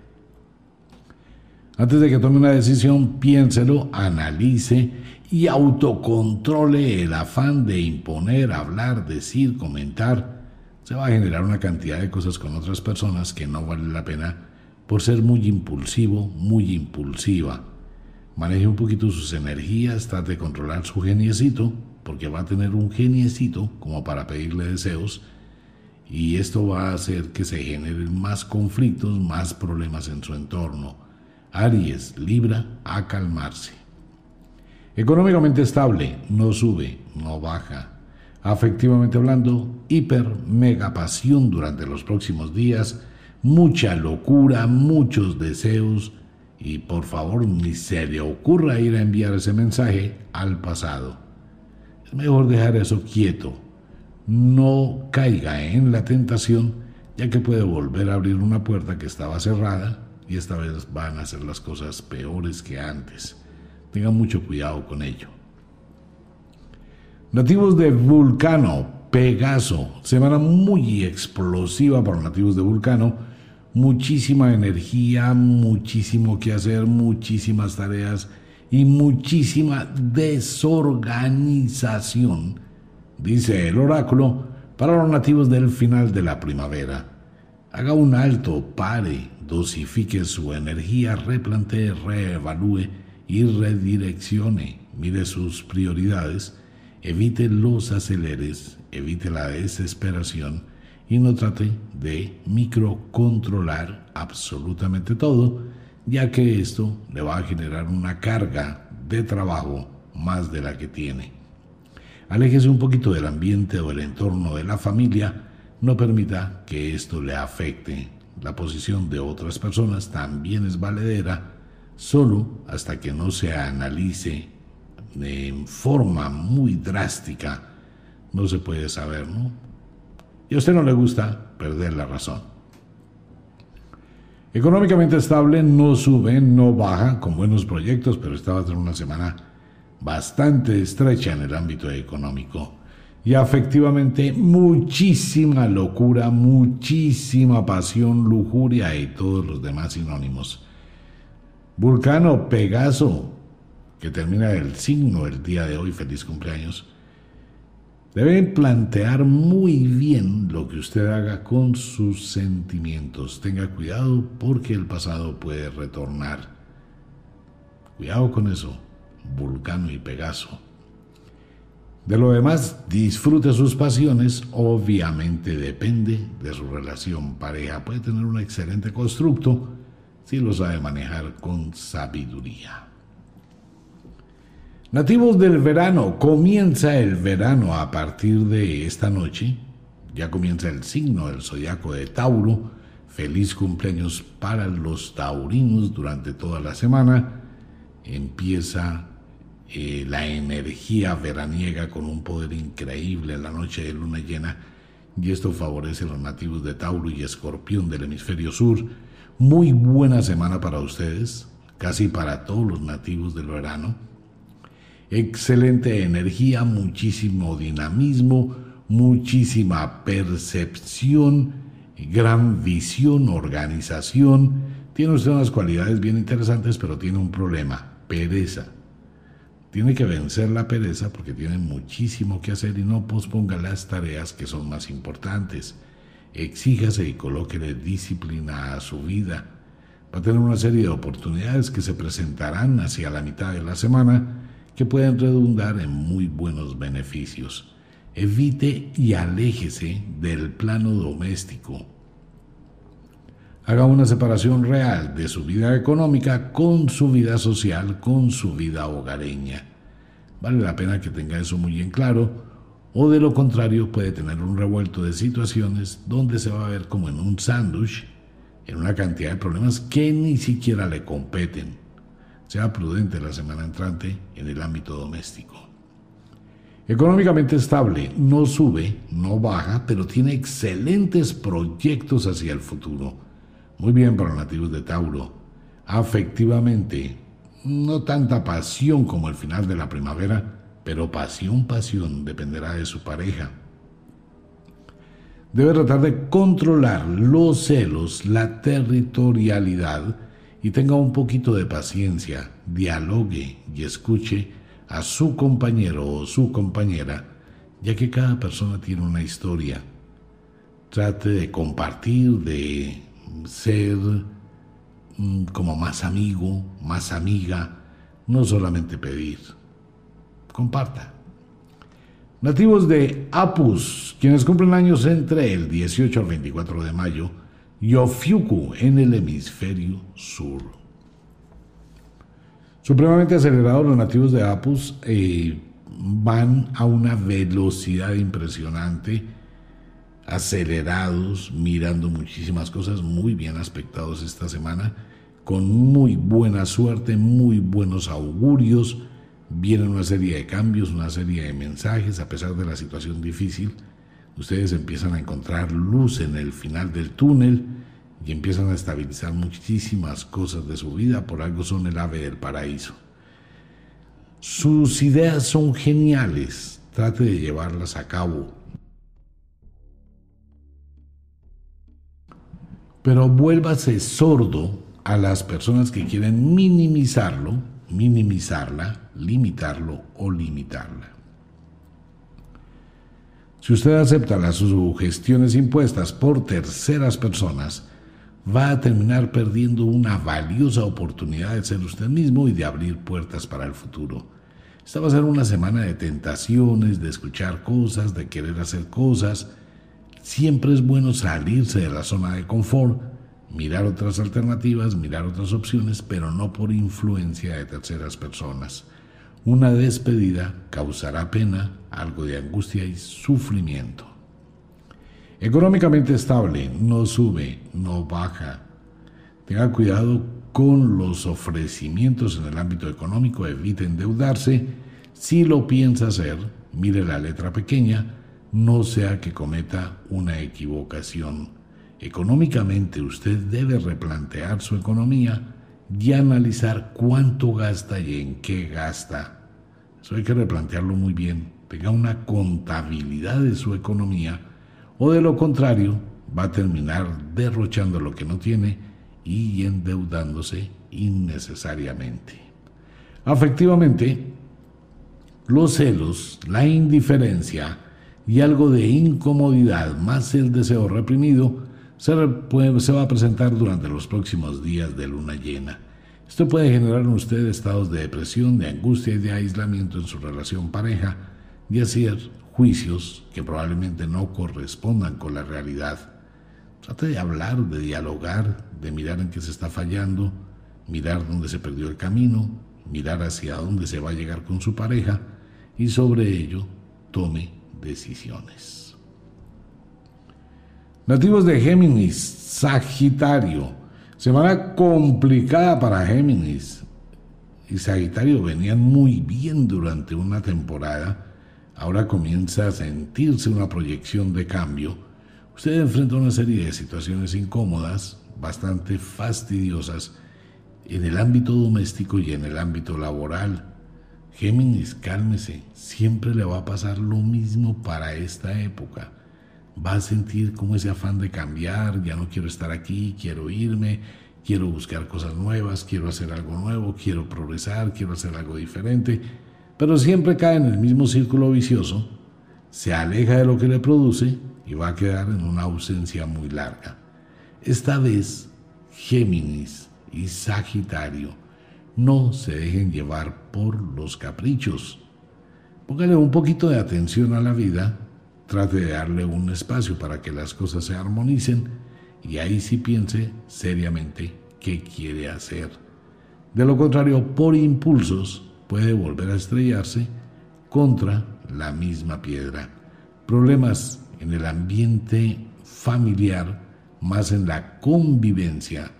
Antes de que tome una decisión, piénselo, analice y autocontrole el afán de imponer, hablar, decir, comentar. Se va a generar una cantidad de cosas con otras personas que no vale la pena por ser muy impulsivo, muy impulsiva. Maneje un poquito sus energías, trate de controlar su geniecito, porque va a tener un geniecito como para pedirle deseos, y esto va a hacer que se generen más conflictos, más problemas en su entorno. Aries, Libra, a calmarse. Económicamente estable, no sube, no baja. Afectivamente hablando, hiper, mega pasión durante los próximos días, mucha locura, muchos deseos y por favor ni se le ocurra ir a enviar ese mensaje al pasado. Es mejor dejar eso quieto. No caiga en la tentación ya que puede volver a abrir una puerta que estaba cerrada y esta vez van a ser las cosas peores que antes. Tengan mucho cuidado con ello. Nativos de Vulcano, Pegaso, semana muy explosiva para nativos de Vulcano, muchísima energía, muchísimo que hacer, muchísimas tareas y muchísima desorganización, dice el oráculo, para los nativos del final de la primavera. Haga un alto, pare, dosifique su energía, replantee, reevalúe y redireccione. Mire sus prioridades, evite los aceleres, evite la desesperación y no trate de microcontrolar absolutamente todo, ya que esto le va a generar una carga de trabajo más de la que tiene. Aléjese un poquito del ambiente o el entorno de la familia, no permita que esto le afecte la posición de otras personas también es valedera solo hasta que no se analice en forma muy drástica. No se puede saber, ¿no? Y a usted no le gusta perder la razón. Económicamente estable, no sube, no baja, con buenos proyectos, pero estaba tras una semana bastante estrecha en el ámbito económico. Y afectivamente muchísima locura, muchísima pasión, lujuria y todos los demás sinónimos. Vulcano, Pegaso, que termina el signo el día de hoy, feliz cumpleaños, debe plantear muy bien lo que usted haga con sus sentimientos. Tenga cuidado porque el pasado puede retornar. Cuidado con eso, Vulcano y Pegaso. De lo demás, disfrute sus pasiones, obviamente depende de su relación pareja. Puede tener un excelente constructo si lo sabe manejar con sabiduría. Nativos del verano, comienza el verano a partir de esta noche. Ya comienza el signo del zodiaco de Tauro. Feliz cumpleaños para los taurinos durante toda la semana. Empieza la energía veraniega con un poder increíble en la noche de luna llena y esto favorece a los nativos de Tauro y Escorpión del hemisferio sur. Muy buena semana para ustedes, casi para todos los nativos del verano. Excelente energía, muchísimo dinamismo, muchísima percepción, gran visión, organización. Tiene usted unas cualidades bien interesantes, pero tiene un problema, pereza. Tiene que vencer la pereza porque tiene muchísimo que hacer y no posponga las tareas que son más importantes. Exíjase y colóquele disciplina a su vida. Va a tener una serie de oportunidades que se presentarán hacia la mitad de la semana que pueden redundar en muy buenos beneficios. Evite y aléjese del plano doméstico. Haga una separación real de su vida económica con su vida social, con su vida hogareña. Vale la pena que tenga eso muy en claro, o de lo contrario puede tener un revuelto de situaciones donde se va a ver como en un sándwich, en una cantidad de problemas que ni siquiera le competen. Sea prudente la semana entrante en el ámbito doméstico. Económicamente estable, no sube, no baja, pero tiene excelentes proyectos hacia el futuro muy bien para los nativos de Tauro. Afectivamente, no tanta pasión como el final de la primavera, pero pasión, pasión dependerá de su pareja. Debe tratar de controlar los celos, la territorialidad y tenga un poquito de paciencia, dialogue y escuche a su compañero o su compañera, ya que cada persona tiene una historia. Trate de compartir, de ser mm, como más amigo, más amiga, no solamente pedir. Comparta. Nativos de Apus, quienes cumplen años entre el 18 al 24 de mayo, y Ofiuku en el hemisferio sur. Supremamente acelerados los nativos de Apus eh, van a una velocidad impresionante acelerados, mirando muchísimas cosas, muy bien aspectados esta semana, con muy buena suerte, muy buenos augurios. Vienen una serie de cambios, una serie de mensajes, a pesar de la situación difícil. Ustedes empiezan a encontrar luz en el final del túnel y empiezan a estabilizar muchísimas cosas de su vida, por algo son el ave del paraíso. Sus ideas son geniales, trate de llevarlas a cabo Pero vuélvase sordo a las personas que quieren minimizarlo, minimizarla, limitarlo o limitarla. Si usted acepta las sugestiones impuestas por terceras personas, va a terminar perdiendo una valiosa oportunidad de ser usted mismo y de abrir puertas para el futuro. Esta va a ser una semana de tentaciones, de escuchar cosas, de querer hacer cosas, Siempre es bueno salirse de la zona de confort, mirar otras alternativas, mirar otras opciones, pero no por influencia de terceras personas. Una despedida causará pena, algo de angustia y sufrimiento. Económicamente estable, no sube, no baja. Tenga cuidado con los ofrecimientos en el ámbito económico, evite endeudarse. Si lo piensa hacer, mire la letra pequeña, no sea que cometa una equivocación. Económicamente usted debe replantear su economía y analizar cuánto gasta y en qué gasta. Eso hay que replantearlo muy bien. Tenga una contabilidad de su economía o de lo contrario va a terminar derrochando lo que no tiene y endeudándose innecesariamente. Afectivamente, los celos, la indiferencia y algo de incomodidad más el deseo reprimido se, va a presentar durante los próximos días de luna llena. Esto puede generar en usted estados de depresión, de angustia y de aislamiento en su relación pareja y hacer juicios que probablemente no correspondan con la realidad. Trate de hablar, de dialogar, de mirar en qué se está fallando, mirar dónde se perdió el camino, mirar hacia dónde se va a llegar con su pareja y sobre ello tome decisiones. Nativos de Géminis, Sagitario. Semana complicada para Géminis. Y Sagitario venían muy bien durante una temporada. Ahora comienza a sentirse una proyección de cambio. Usted enfrenta una serie de situaciones incómodas, bastante fastidiosas, en el ámbito doméstico y en el ámbito laboral. Géminis, cálmese, siempre le va a pasar lo mismo para esta época. Va a sentir como ese afán de cambiar, ya no quiero estar aquí, quiero irme, quiero buscar cosas nuevas, quiero hacer algo nuevo, quiero progresar, quiero hacer algo diferente, pero siempre cae en el mismo círculo vicioso, se aleja de lo que le produce y va a quedar en una ausencia muy larga. Esta vez, Géminis y Sagitario no se dejen llevar por los caprichos. Póngale un poquito de atención a la vida, trate de darle un espacio para que las cosas se armonicen y ahí sí piense seriamente qué quiere hacer. De lo contrario, por impulsos puede volver a estrellarse contra la misma piedra. Problemas en el ambiente familiar, más en la convivencia,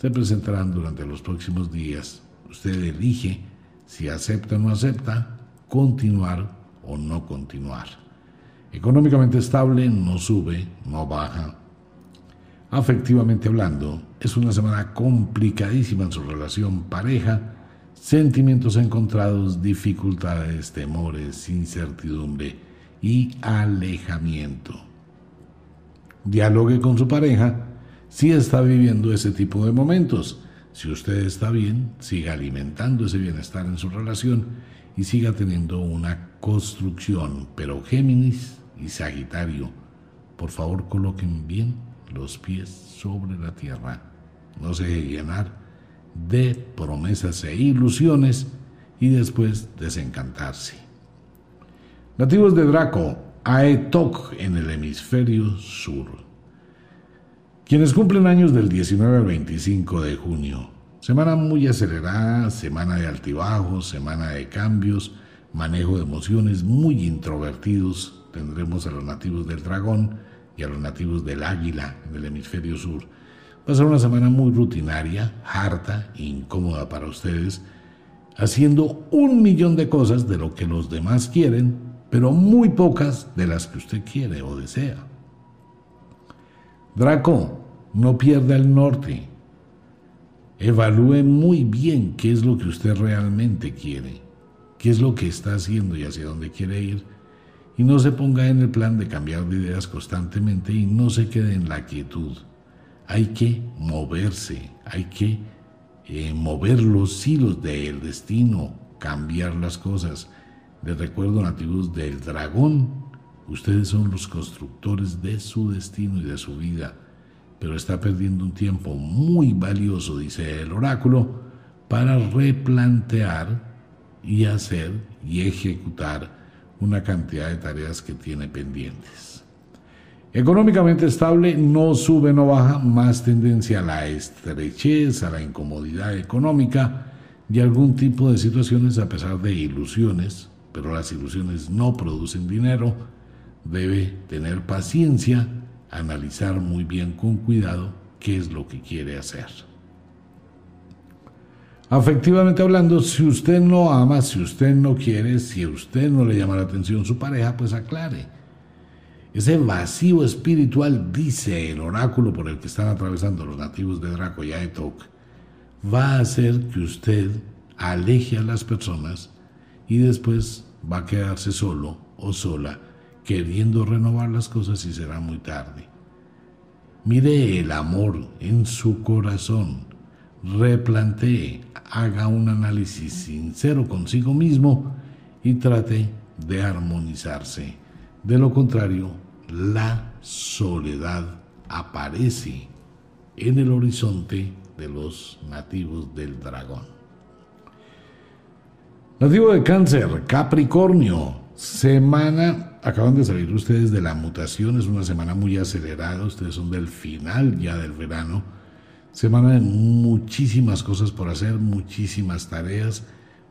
se presentarán durante los próximos días. Usted elige si acepta o no acepta, continuar o no continuar. Económicamente estable, no sube, no baja. Afectivamente hablando, es una semana complicadísima en su relación pareja, sentimientos encontrados, dificultades, temores, incertidumbre y alejamiento. Dialogue con su pareja si está viviendo ese tipo de momentos si usted está bien, siga alimentando ese bienestar en su relación y siga teniendo una construcción. Pero Géminis y Sagitario, por favor coloquen bien los pies sobre la tierra. No se deje llenar de promesas e ilusiones y después desencantarse. Nativos de Draco, Aetok en el hemisferio sur. Quienes cumplen años del 19 al 25 de junio. Semana muy acelerada, semana de altibajos, semana de cambios, manejo de emociones muy introvertidos. Tendremos a los nativos del dragón y a los nativos del águila en el hemisferio sur. Va a ser una semana muy rutinaria, harta incómoda para ustedes, haciendo un millón de cosas de lo que los demás quieren, pero muy pocas de las que usted quiere o desea. Draco, no pierda el norte. Evalúe muy bien qué es lo que usted realmente quiere, qué es lo que está haciendo y hacia dónde quiere ir. Y no se ponga en el plan de cambiar de ideas constantemente y no se quede en la quietud. Hay que moverse, hay que eh, mover los hilos del destino, cambiar las cosas. Les recuerdo nativos del dragón, ustedes son los constructores de su destino y de su vida pero está perdiendo un tiempo muy valioso, dice el oráculo, para replantear y hacer y ejecutar una cantidad de tareas que tiene pendientes. Económicamente estable, no sube, no baja, más tendencia a la estrechez, a la incomodidad económica y algún tipo de situaciones a pesar de ilusiones, pero las ilusiones no producen dinero, debe tener paciencia analizar muy bien con cuidado qué es lo que quiere hacer. Afectivamente hablando, si usted no ama, si usted no quiere, si a usted no le llama la atención su pareja, pues aclare. Ese vacío espiritual, dice el oráculo por el que están atravesando los nativos de Draco y Aetok, va a hacer que usted aleje a las personas y después va a quedarse solo o sola queriendo renovar las cosas y será muy tarde. Mire el amor en su corazón, replantee, haga un análisis sincero consigo mismo y trate de armonizarse. De lo contrario, la soledad aparece en el horizonte de los nativos del dragón. Nativo de cáncer, Capricornio, semana, acaban de salir ustedes de la mutación, es una semana muy acelerada, ustedes son del final ya del verano, semana de muchísimas cosas por hacer, muchísimas tareas,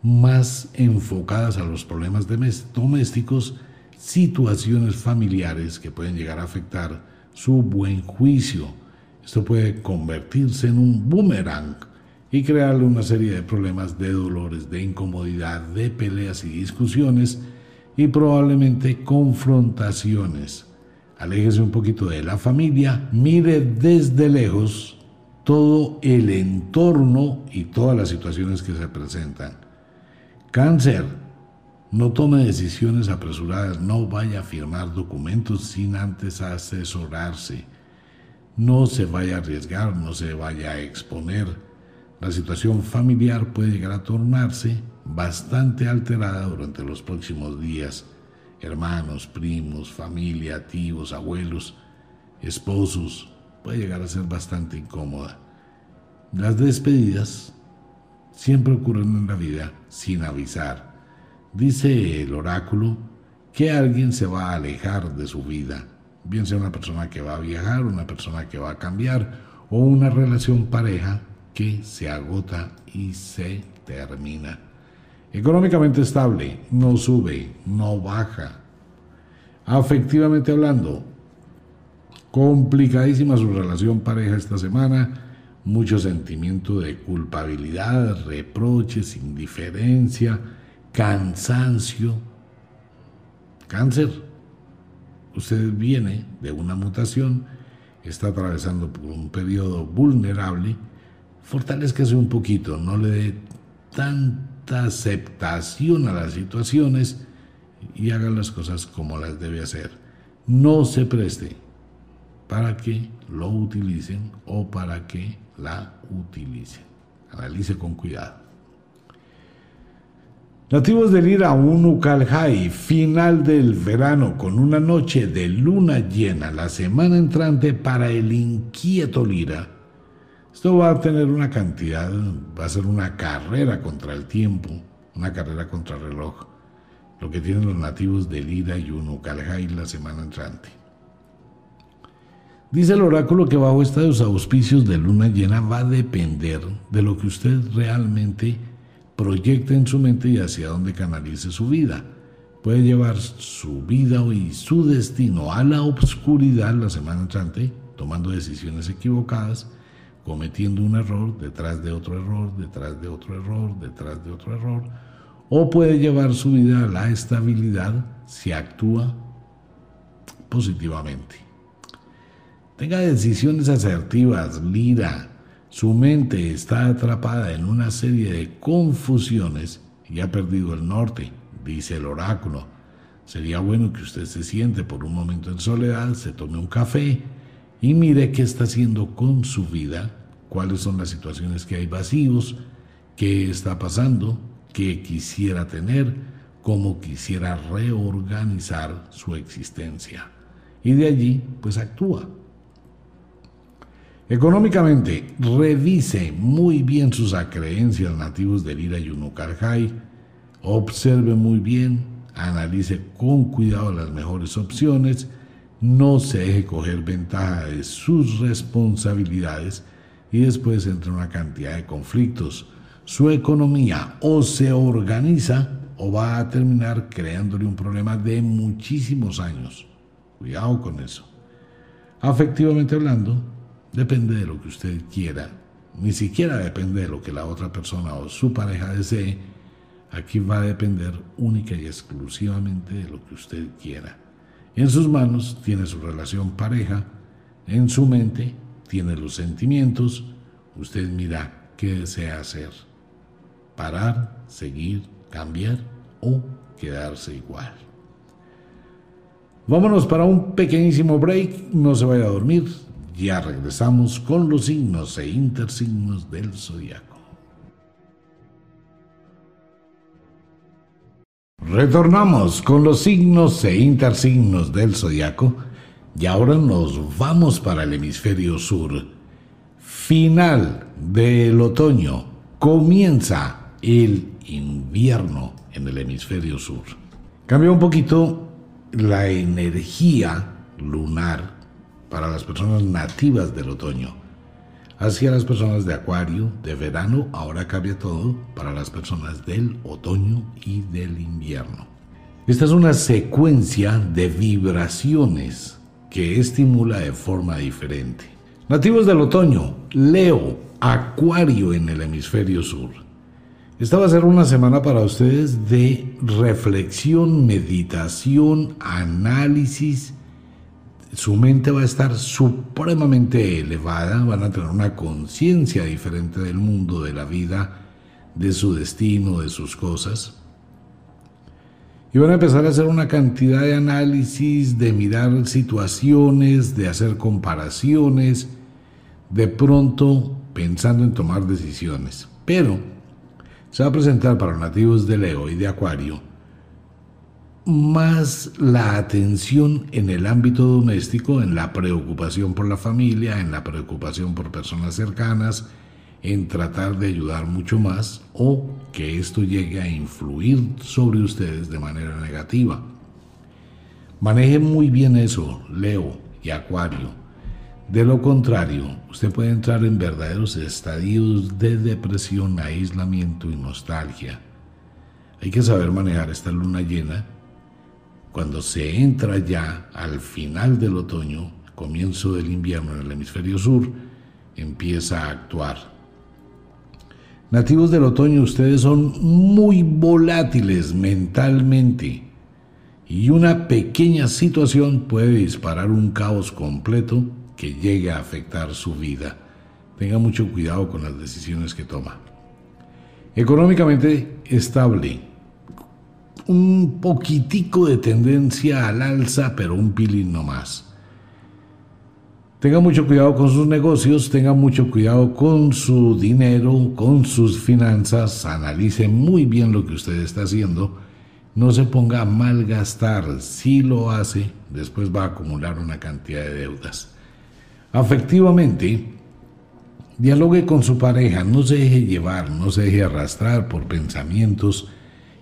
más enfocadas a los problemas domésticos, situaciones familiares que pueden llegar a afectar su buen juicio. Esto puede convertirse en un boomerang y crearle una serie de problemas de dolores, de incomodidad, de peleas y discusiones y probablemente confrontaciones. Aléjese un poquito de la familia, mire desde lejos todo el entorno y todas las situaciones que se presentan. Cáncer. No tome decisiones apresuradas, no vaya a firmar documentos sin antes asesorarse. No se vaya a arriesgar, no se vaya a exponer. La situación familiar puede llegar a tornarse bastante alterada durante los próximos días. Hermanos, primos, familia, tíos, abuelos, esposos, puede llegar a ser bastante incómoda. Las despedidas siempre ocurren en la vida sin avisar. Dice el oráculo que alguien se va a alejar de su vida, bien sea una persona que va a viajar, una persona que va a cambiar o una relación pareja que se agota y se termina. Económicamente estable, no sube, no baja. Afectivamente hablando, complicadísima su relación pareja esta semana mucho sentimiento de culpabilidad, reproches, indiferencia, cansancio. Cáncer. Usted viene de una mutación, está atravesando por un periodo vulnerable. Fortalezcase un poquito, no le dé aceptación a las situaciones y haga las cosas como las debe hacer. No se preste para que lo utilicen o para que la utilicen. Analice con cuidado. Nativos del Ira 1 Calhai, final del verano con una noche de luna llena la semana entrante para el inquieto Lira. Esto va a tener una cantidad, va a ser una carrera contra el tiempo, una carrera contra el reloj, lo que tienen los nativos del Ira y Uno Calhai la semana entrante. Dice el oráculo que bajo estos auspicios de luna llena va a depender de lo que usted realmente proyecte en su mente y hacia dónde canalice su vida. Puede llevar su vida y su destino a la obscuridad la semana entrante, tomando decisiones equivocadas, cometiendo un error detrás de otro error, detrás de otro error, detrás de otro error, o puede llevar su vida a la estabilidad si actúa positivamente. Tenga decisiones asertivas, Lira. Su mente está atrapada en una serie de confusiones y ha perdido el norte, dice el oráculo. Sería bueno que usted se siente por un momento en soledad, se tome un café y mire qué está haciendo con su vida, cuáles son las situaciones que hay vacíos, qué está pasando, qué quisiera tener, cómo quisiera reorganizar su existencia. Y de allí, pues actúa. Económicamente, revise muy bien sus acreencias nativos del Ira y Unucarjay, observe muy bien, analice con cuidado las mejores opciones, no se deje coger ventaja de sus responsabilidades y después entre una cantidad de conflictos. Su economía o se organiza o va a terminar creándole un problema de muchísimos años. Cuidado con eso. Afectivamente hablando, Depende de lo que usted quiera. Ni siquiera depende de lo que la otra persona o su pareja desee. Aquí va a depender única y exclusivamente de lo que usted quiera. En sus manos tiene su relación pareja, en su mente tiene los sentimientos, usted mira qué desea hacer. Parar, seguir, cambiar o quedarse igual. Vámonos para un pequeñísimo break, no se vaya a dormir, ya regresamos con los signos e intersignos del zodiaco. Retornamos con los signos e intersignos del zodiaco y ahora nos vamos para el hemisferio sur. Final del otoño, comienza el invierno en el hemisferio sur. Cambia un poquito la energía lunar para las personas nativas del otoño. Hacia las personas de acuario, de verano, ahora cambia todo para las personas del otoño y del invierno. Esta es una secuencia de vibraciones que estimula de forma diferente. Nativos del otoño, Leo, Acuario en el hemisferio sur. Esta va a ser una semana para ustedes de reflexión, meditación, análisis. Su mente va a estar supremamente elevada, van a tener una conciencia diferente del mundo, de la vida, de su destino, de sus cosas. Y van a empezar a hacer una cantidad de análisis, de mirar situaciones, de hacer comparaciones, de pronto pensando en tomar decisiones. Pero se va a presentar para nativos de Leo y de Acuario más la atención en el ámbito doméstico, en la preocupación por la familia, en la preocupación por personas cercanas, en tratar de ayudar mucho más o que esto llegue a influir sobre ustedes de manera negativa. Manejen muy bien eso, Leo y Acuario. De lo contrario, usted puede entrar en verdaderos estadios de depresión, aislamiento y nostalgia. Hay que saber manejar esta luna llena. Cuando se entra ya al final del otoño, comienzo del invierno en el hemisferio sur, empieza a actuar. Nativos del otoño, ustedes son muy volátiles mentalmente y una pequeña situación puede disparar un caos completo que llegue a afectar su vida. Tenga mucho cuidado con las decisiones que toma. Económicamente estable. Un poquitico de tendencia al alza, pero un pilín no más. Tenga mucho cuidado con sus negocios, tenga mucho cuidado con su dinero, con sus finanzas, analice muy bien lo que usted está haciendo, no se ponga a malgastar, si lo hace, después va a acumular una cantidad de deudas. Afectivamente, dialogue con su pareja, no se deje llevar, no se deje arrastrar por pensamientos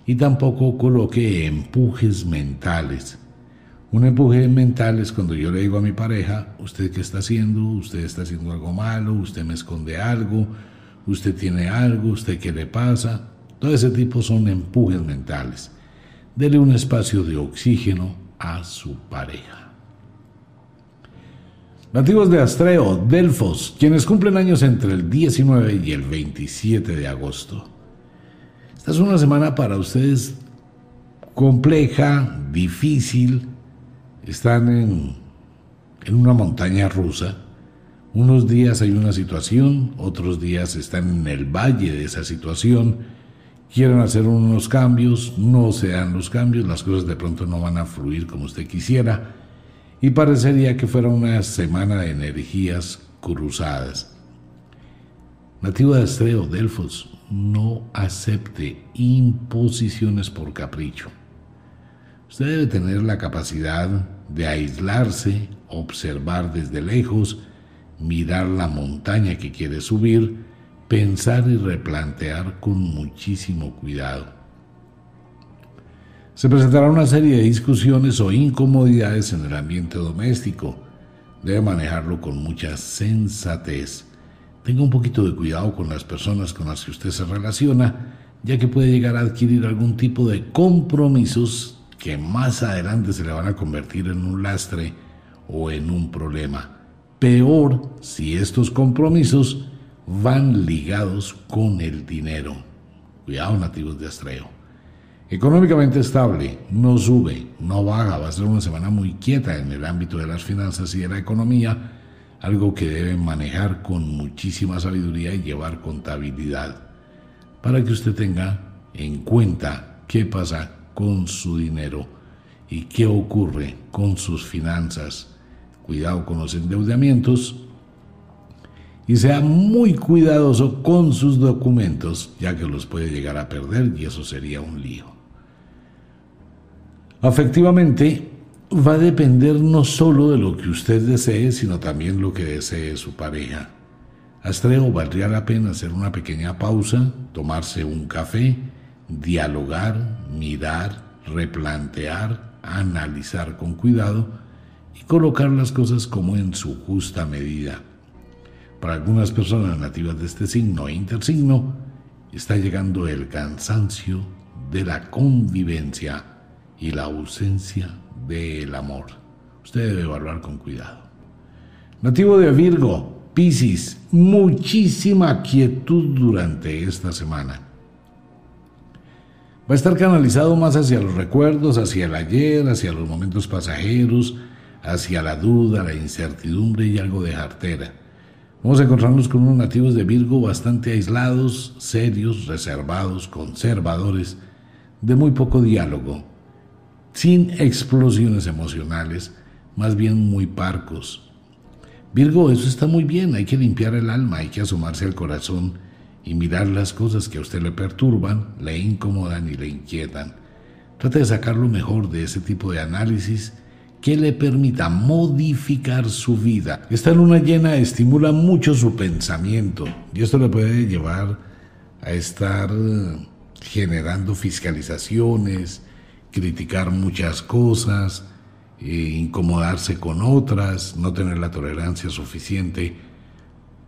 y tampoco coloque empujes mentales. Un empuje mental es cuando yo le digo a mi pareja, ¿usted qué está haciendo? ¿Usted está haciendo algo malo? ¿Usted me esconde algo? ¿Usted tiene algo? ¿Usted qué le pasa? Todo ese tipo son empujes mentales. Dele un espacio de oxígeno a su pareja. Nativos de Astreo, Delfos, quienes cumplen años entre el 19 y el 27 de agosto. Es una semana para ustedes compleja, difícil. Están en, en una montaña rusa. Unos días hay una situación, otros días están en el valle de esa situación. Quieren hacer unos cambios, no se dan los cambios, las cosas de pronto no van a fluir como usted quisiera y parecería que fuera una semana de energías cruzadas. Nativo de Estreo, Delfos, no acepte imposiciones por capricho. Usted debe tener la capacidad de aislarse, observar desde lejos, mirar la montaña que quiere subir, pensar y replantear con muchísimo cuidado se presentará una serie de discusiones o incomodidades en el ambiente doméstico. Debe manejarlo con mucha sensatez. Tenga un poquito de cuidado con las personas con las que usted se relaciona, ya que puede llegar a adquirir algún tipo de compromisos que más adelante se le van a convertir en un lastre o en un problema. Peor si estos compromisos van ligados con el dinero. Cuidado nativos de Astreo. Económicamente estable, no sube, no baja, va a ser una semana muy quieta en el ámbito de las finanzas y de la economía, algo que deben manejar con muchísima sabiduría y llevar contabilidad, para que usted tenga en cuenta qué pasa con su dinero y qué ocurre con sus finanzas. Cuidado con los endeudamientos y sea muy cuidadoso con sus documentos, ya que los puede llegar a perder y eso sería un lío. Afectivamente, va a depender no solo de lo que usted desee, sino también lo que desee su pareja. Astreo valdría la pena hacer una pequeña pausa, tomarse un café, dialogar, mirar, replantear, analizar con cuidado y colocar las cosas como en su justa medida. Para algunas personas nativas de este signo e intersigno, está llegando el cansancio de la convivencia y la ausencia del amor. Usted debe evaluar con cuidado. Nativo de Virgo, Piscis, muchísima quietud durante esta semana. Va a estar canalizado más hacia los recuerdos, hacia el ayer, hacia los momentos pasajeros, hacia la duda, la incertidumbre y algo de jartera. Vamos a encontrarnos con unos nativos de Virgo bastante aislados, serios, reservados, conservadores, de muy poco diálogo, sin explosiones emocionales, más bien muy parcos. Virgo, eso está muy bien, hay que limpiar el alma, hay que asomarse al corazón y mirar las cosas que a usted le perturban, le incomodan y le inquietan. Trate de sacar lo mejor de ese tipo de análisis que le permita modificar su vida. Esta luna llena estimula mucho su pensamiento y esto le puede llevar a estar generando fiscalizaciones, criticar muchas cosas, eh, incomodarse con otras, no tener la tolerancia suficiente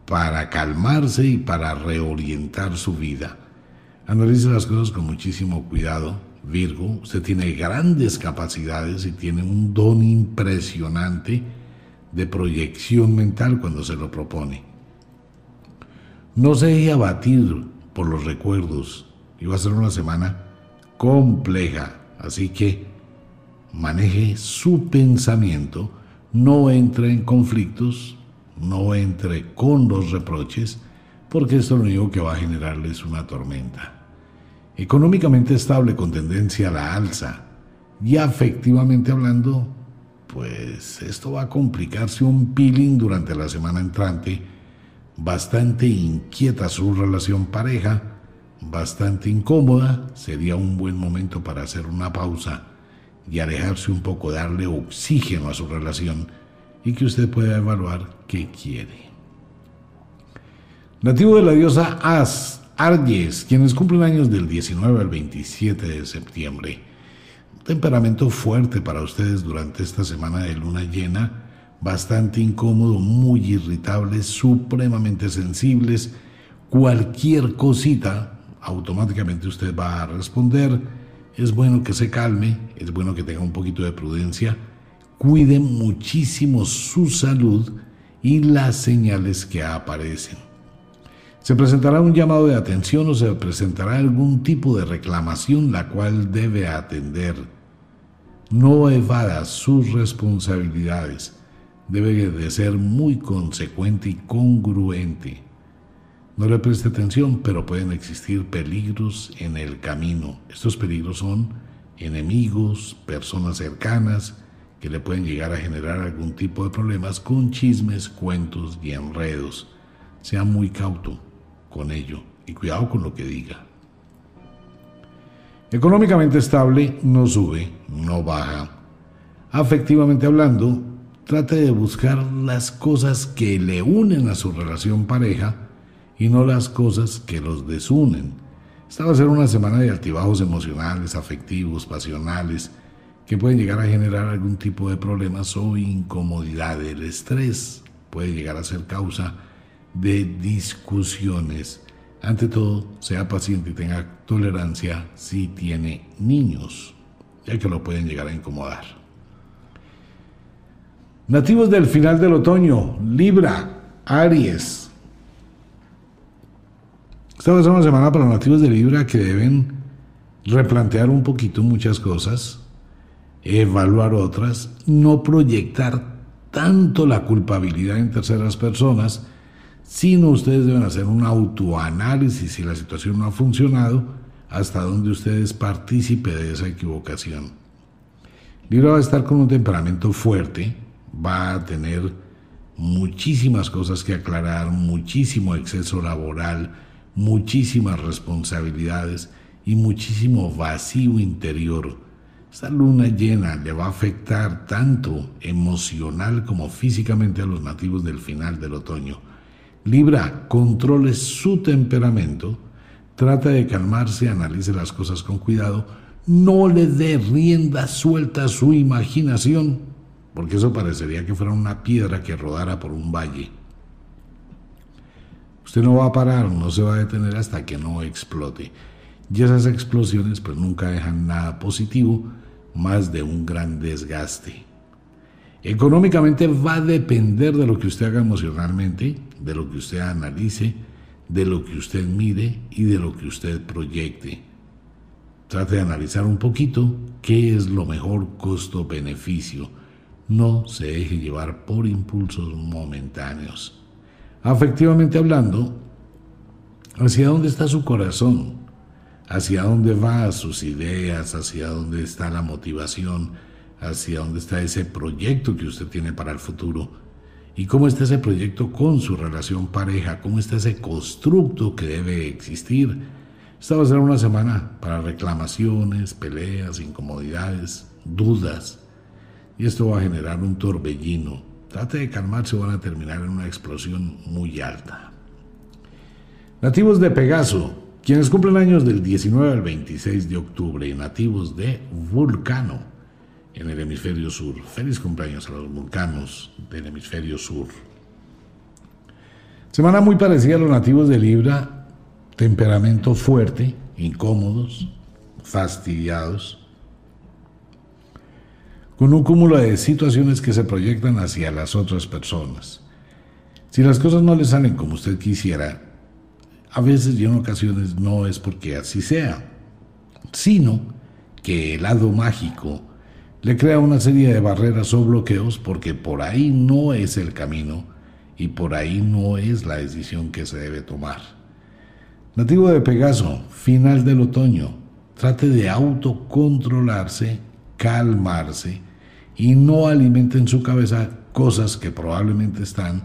para calmarse y para reorientar su vida. Analice las cosas con muchísimo cuidado. Virgo, usted tiene grandes capacidades y tiene un don impresionante de proyección mental cuando se lo propone. No se deje abatir por los recuerdos. Va a ser una semana compleja Así que maneje su pensamiento, no entre en conflictos, no entre con los reproches, porque esto lo único que va a generarle es una tormenta. Económicamente estable con tendencia a la alza. Y afectivamente hablando, pues esto va a complicarse un peeling durante la semana entrante, bastante inquieta su relación pareja, bastante incómoda, sería un buen momento para hacer una pausa y alejarse un poco, darle oxígeno a su relación y que usted pueda evaluar qué quiere. Nativo de la diosa As, Arges, quienes cumplen años del 19 al 27 de septiembre. temperamento fuerte para ustedes durante esta semana de luna llena, bastante incómodo, muy irritables, supremamente sensibles. Cualquier cosita automáticamente usted va a responder. Es bueno que se calme, es bueno que tenga un poquito de prudencia, cuide muchísimo su salud y las señales que aparecen. Se presentará un llamado de atención o se presentará algún tipo de reclamación la cual debe atender. No evada sus responsabilidades. Debe de ser muy consecuente y congruente. No le preste atención, pero pueden existir peligros en el camino. Estos peligros son enemigos, personas cercanas, que le pueden llegar a generar algún tipo de problemas con chismes, cuentos y enredos. Sea muy cauto con ello y cuidado con lo que diga. Económicamente estable, no sube, no baja. Afectivamente hablando, trate de buscar las cosas que le unen a su relación pareja y no las cosas que los desunen. Esta va a ser una semana de altibajos emocionales, afectivos, pasionales, que pueden llegar a generar algún tipo de problemas o incomodidad. El estrés puede llegar a ser causa de discusiones. Ante todo, sea paciente y tenga tolerancia si tiene niños, ya que lo pueden llegar a incomodar. Nativos del final del otoño, Libra, Aries, esta va a ser una semana para los nativos de Libra que deben replantear un poquito muchas cosas, evaluar otras, no proyectar tanto la culpabilidad en terceras personas, sino ustedes deben hacer un autoanálisis si la situación no ha funcionado, hasta donde usted es partícipe de esa equivocación. Libra va a estar con un temperamento fuerte, va a tener muchísimas cosas que aclarar, muchísimo exceso laboral, muchísimas responsabilidades y muchísimo vacío interior. Esta luna llena le va a afectar tanto emocional como físicamente a los nativos del final del otoño. Libra, controle su temperamento, trata de calmarse, analice las cosas con cuidado, no le dé rienda suelta a su imaginación, porque eso parecería que fuera una piedra que rodara por un valle. Usted no va a parar, no se va a detener hasta que no explote. Y esas explosiones pues nunca dejan nada positivo, más de un gran desgaste. Económicamente va a depender de lo que usted haga emocionalmente, de lo que usted analice, de lo que usted mire y de lo que usted proyecte. Trate de analizar un poquito qué es lo mejor costo-beneficio. No se deje llevar por impulsos momentáneos. Afectivamente hablando, ¿hacia dónde está su corazón? ¿Hacia dónde va sus ideas? ¿Hacia dónde está la motivación? ¿Hacia dónde está ese proyecto que usted tiene para el futuro? ¿Y cómo está ese proyecto con su relación pareja? ¿Cómo está ese constructo que debe existir? Esta va a ser una semana para reclamaciones, peleas, incomodidades, dudas. Y esto va a generar un torbellino. Trate de calmarse o van a terminar en una explosión muy alta. Nativos de Pegaso, quienes cumplen años del 19 al 26 de octubre y nativos de Vulcano en el hemisferio sur. Feliz cumpleaños a los vulcanos del hemisferio sur. Semana muy parecida a los nativos de Libra temperamento fuerte, incómodos, fastidiados, con un cúmulo de situaciones que se proyectan hacia las otras personas. Si las cosas no le salen como usted quisiera, a veces y en ocasiones no es porque así sea, sino que el lado mágico le crea una serie de barreras o bloqueos porque por ahí no es el camino y por ahí no es la decisión que se debe tomar. Nativo de Pegaso, final del otoño. Trate de autocontrolarse, calmarse y no alimente en su cabeza cosas que probablemente están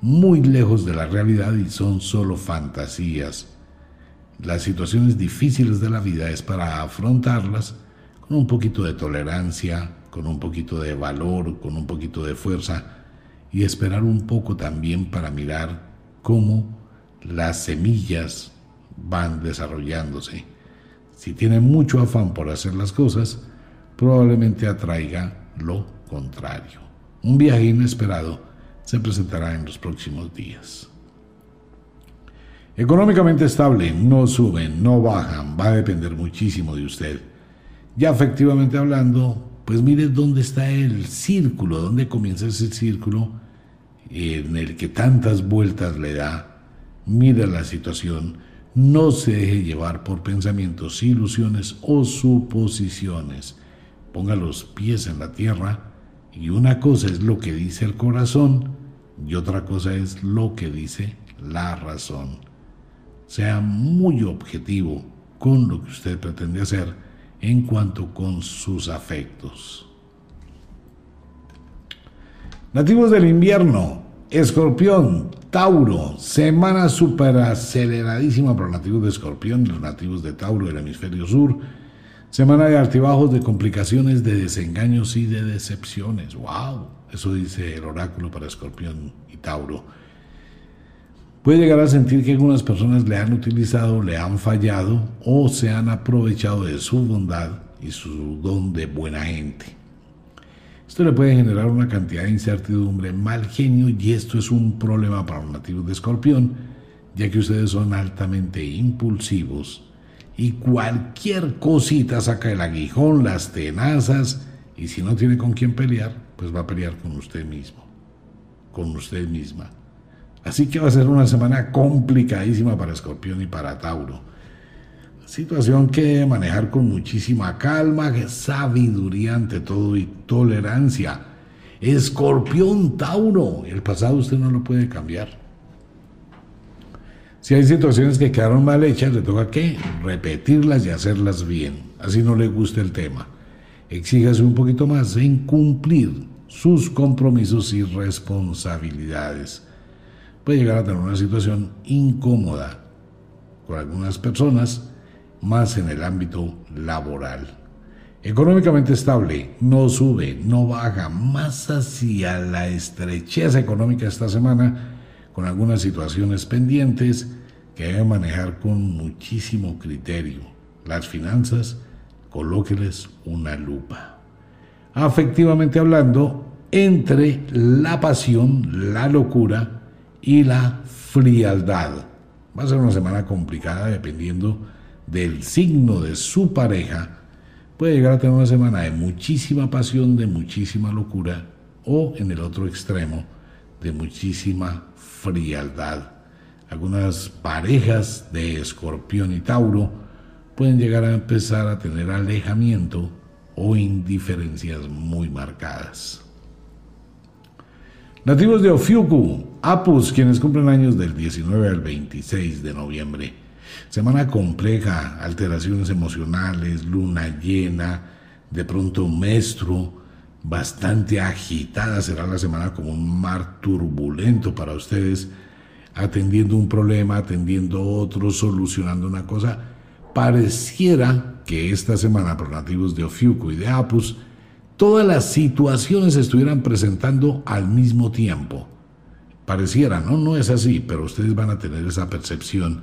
muy lejos de la realidad y son solo fantasías. Las situaciones difíciles de la vida es para afrontarlas con un poquito de tolerancia, con un poquito de valor, con un poquito de fuerza y esperar un poco también para mirar cómo las semillas van desarrollándose. Si tiene mucho afán por hacer las cosas, probablemente atraiga lo contrario. Un viaje inesperado se presentará en los próximos días. Económicamente estable, no suben, no bajan, va a depender muchísimo de usted. Ya efectivamente hablando, pues mire dónde está el círculo, dónde comienza ese círculo en el que tantas vueltas le da. Mire la situación no se deje llevar por pensamientos, ilusiones o suposiciones. Ponga los pies en la tierra y una cosa es lo que dice el corazón y otra cosa es lo que dice la razón. Sea muy objetivo con lo que usted pretende hacer en cuanto con sus afectos. Nativos del invierno, escorpión, Tauro, semana super aceleradísima para los nativos de Escorpión y los nativos de Tauro del hemisferio sur. Semana de altibajos, de complicaciones, de desengaños y de decepciones. ¡Wow! Eso dice el oráculo para Escorpión y Tauro. Puede llegar a sentir que algunas personas le han utilizado, le han fallado o se han aprovechado de su bondad y su don de buena gente. Esto le puede generar una cantidad de incertidumbre, mal genio y esto es un problema para los nativos de Escorpión, ya que ustedes son altamente impulsivos y cualquier cosita saca el aguijón, las tenazas y si no tiene con quién pelear, pues va a pelear con usted mismo, con usted misma. Así que va a ser una semana complicadísima para Escorpión y para Tauro Situación que manejar con muchísima calma, sabiduría ante todo y tolerancia. Escorpión Tauro, el pasado usted no lo puede cambiar. Si hay situaciones que quedaron mal hechas, le toca que repetirlas y hacerlas bien. Así no le guste el tema. Exíjase un poquito más en cumplir sus compromisos y responsabilidades. Puede llegar a tener una situación incómoda con algunas personas, más en el ámbito laboral. Económicamente estable, no sube, no baja, más hacia la estrechez económica esta semana, con algunas situaciones pendientes que debe manejar con muchísimo criterio. Las finanzas, colóqueles una lupa. Afectivamente hablando, entre la pasión, la locura y la frialdad. Va a ser una semana complicada dependiendo del signo de su pareja. Puede llegar a tener una semana de muchísima pasión, de muchísima locura o en el otro extremo de muchísima frialdad. Algunas parejas de escorpión y tauro pueden llegar a empezar a tener alejamiento o indiferencias muy marcadas. Nativos de Ofiuku, Apus, quienes cumplen años del 19 al 26 de noviembre. Semana compleja, alteraciones emocionales, luna llena, de pronto un maestro, bastante agitada será la semana como un mar turbulento para ustedes, atendiendo un problema, atendiendo otro, solucionando una cosa. Pareciera que esta semana por nativos de Ofiuco y de Apus, todas las situaciones estuvieran presentando al mismo tiempo. Pareciera, ¿no? No es así, pero ustedes van a tener esa percepción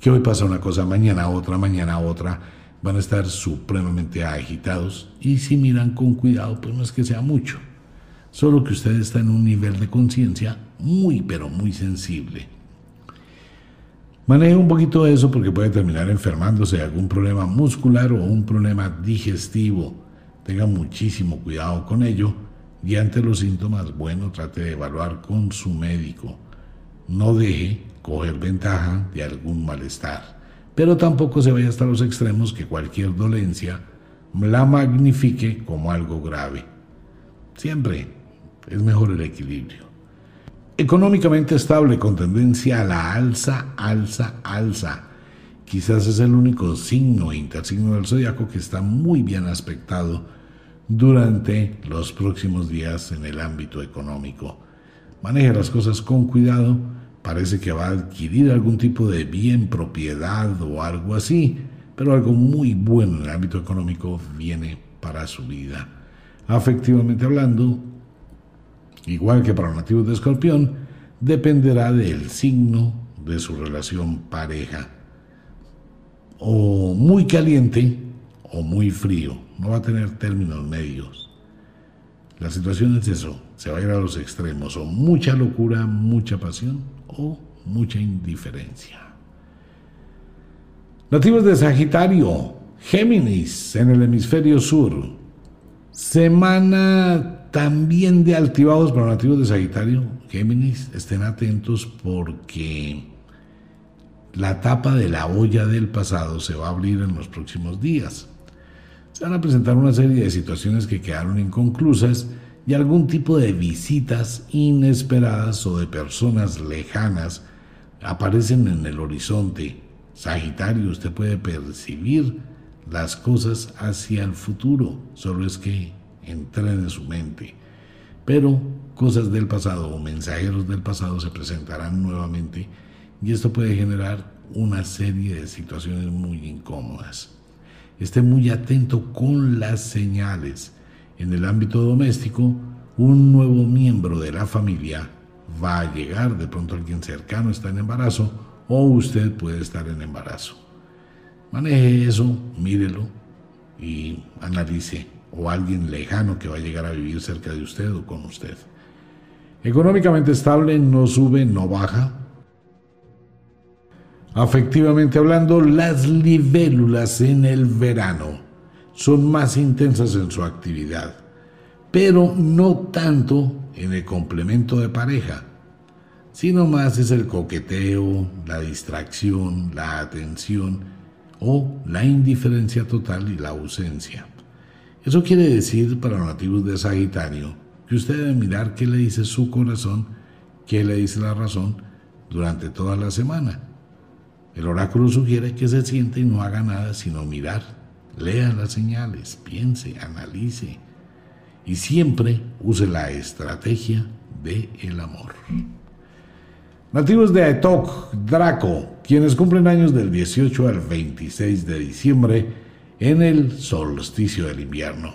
que hoy pasa una cosa, mañana otra, mañana otra van a estar supremamente agitados y si miran con cuidado, pues no es que sea mucho, solo que usted está en un nivel de conciencia muy, pero muy sensible. Maneje un poquito eso porque puede terminar enfermándose de algún problema muscular o un problema digestivo. Tenga muchísimo cuidado con ello y ante los síntomas, bueno, trate de evaluar con su médico. No deje coger ventaja de algún malestar pero tampoco se vaya hasta los extremos que cualquier dolencia la magnifique como algo grave. Siempre es mejor el equilibrio. Económicamente estable con tendencia a la alza, alza, alza. Quizás es el único signo e intersigno del zodiaco que está muy bien aspectado durante los próximos días en el ámbito económico. Maneje las cosas con cuidado parece que va a adquirir algún tipo de bien, propiedad o algo así, pero algo muy bueno en el ámbito económico viene para su vida. Afectivamente hablando, igual que para los nativos de escorpión, dependerá del signo de su relación pareja. O muy caliente o muy frío, no va a tener términos medios. La situación es eso, se va a ir a los extremos, o mucha locura, mucha pasión, o mucha indiferencia. Nativos de Sagitario, Géminis en el hemisferio sur. Semana también de altibajos para nativos de Sagitario, Géminis, estén atentos porque la tapa de la olla del pasado se va a abrir en los próximos días. Se van a presentar una serie de situaciones que quedaron inconclusas y algún tipo de visitas inesperadas o de personas lejanas aparecen en el horizonte. Sagitario, usted puede percibir las cosas hacia el futuro, solo es que entren en su mente. Pero cosas del pasado o mensajeros del pasado se presentarán nuevamente y esto puede generar una serie de situaciones muy incómodas. Esté muy atento con las señales en el ámbito doméstico, un nuevo miembro de la familia va a llegar, de pronto alguien cercano está en embarazo o usted puede estar en embarazo. Maneje eso, mírelo y analice o alguien lejano que va a llegar a vivir cerca de usted o con usted. Económicamente estable, no sube, no baja. Afectivamente hablando, las libélulas en el verano son más intensas en su actividad, pero no tanto en el complemento de pareja, sino más es el coqueteo, la distracción, la atención o la indiferencia total y la ausencia. Eso quiere decir para los nativos de Sagitario que usted debe mirar qué le dice su corazón, qué le dice la razón durante toda la semana. El oráculo sugiere que se siente y no haga nada sino mirar, lea las señales, piense, analice y siempre use la estrategia de el amor. Nativos de Aetok, Draco, quienes cumplen años del 18 al 26 de diciembre en el solsticio del invierno.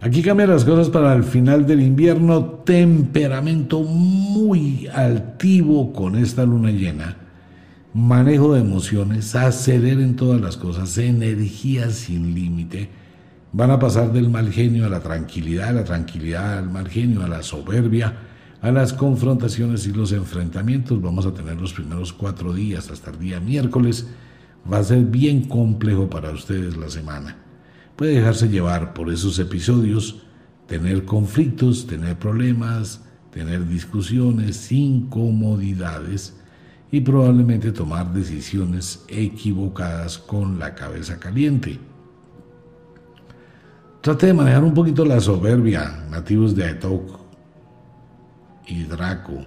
Aquí cambian las cosas para el final del invierno, temperamento muy altivo con esta luna llena, manejo de emociones, aceleren todas las cosas, energía sin límite, van a pasar del mal genio a la tranquilidad, la tranquilidad al mal genio, a la soberbia, a las confrontaciones y los enfrentamientos. Vamos a tener los primeros cuatro días hasta el día miércoles. Va a ser bien complejo para ustedes la semana. Puede dejarse llevar por esos episodios, tener conflictos, tener problemas, tener discusiones, incomodidades y probablemente tomar decisiones equivocadas con la cabeza caliente. Trate de manejar un poquito la soberbia, nativos de Aetok y Draco.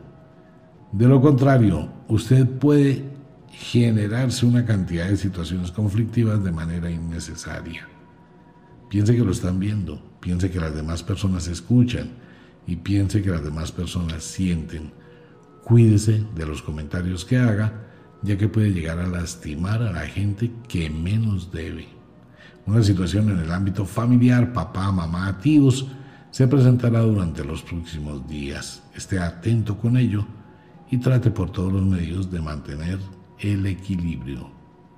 De lo contrario, usted puede generarse una cantidad de situaciones conflictivas de manera innecesaria. Piense que lo están viendo, piense que las demás personas escuchan y piense que las demás personas sienten. Cuídese de los comentarios que haga, ya que puede llegar a lastimar a la gente que menos debe. Una situación en el ámbito familiar, papá, mamá, tíos, se presentará durante los próximos días. Esté atento con ello y trate por todos los medios de mantener el equilibrio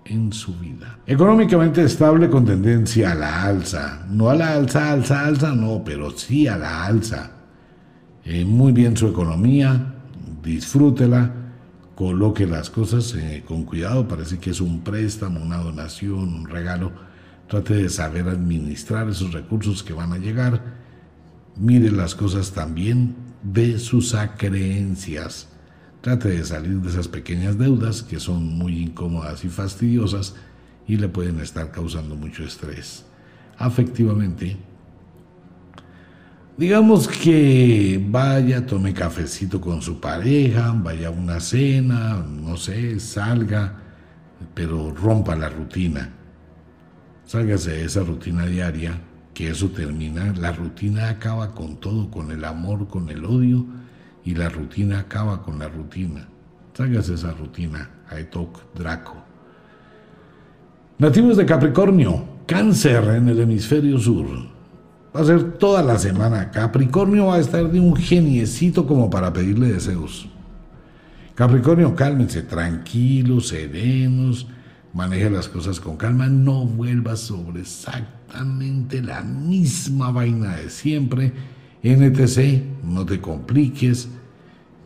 en su vida. Económicamente estable con tendencia a la alza. No a la alza, alza, alza, no, pero sí a la alza. Eh, muy bien su economía, disfrútela, coloque las cosas eh, con cuidado, parece que es un préstamo, una donación, un regalo. Trate de saber administrar esos recursos que van a llegar Mire las cosas también de sus acreencias. Trate de salir de esas pequeñas deudas que son muy incómodas y fastidiosas y le pueden estar causando mucho estrés. Afectivamente, digamos que vaya, tome cafecito con su pareja, vaya a una cena, no sé, salga, pero rompa la rutina. Sálgase de esa rutina diaria que eso termina, la rutina acaba con todo, con el amor, con el odio, y la rutina acaba con la rutina. Traigas esa rutina, Aetok Draco. Nativos de Capricornio, cáncer en el hemisferio sur. Va a ser toda la semana. Capricornio va a estar de un geniecito como para pedirle deseos. Capricornio, cálmense, tranquilos, serenos, maneje las cosas con calma, no vuelva sobre exactamente la misma vaina de siempre. NTC, no te compliques,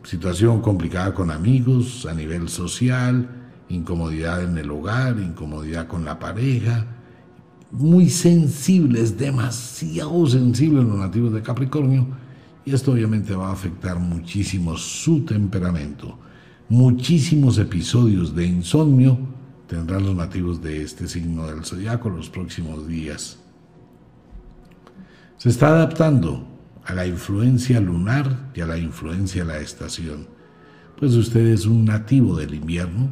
situación complicada con amigos a nivel social, incomodidad en el hogar, incomodidad con la pareja, muy sensibles, demasiado sensibles los nativos de Capricornio, y esto obviamente va a afectar muchísimo su temperamento. Muchísimos episodios de insomnio, tendrán los nativos de este signo del zodiaco los próximos días. Se está adaptando a la influencia lunar y a la influencia de la estación, pues usted es un nativo del invierno.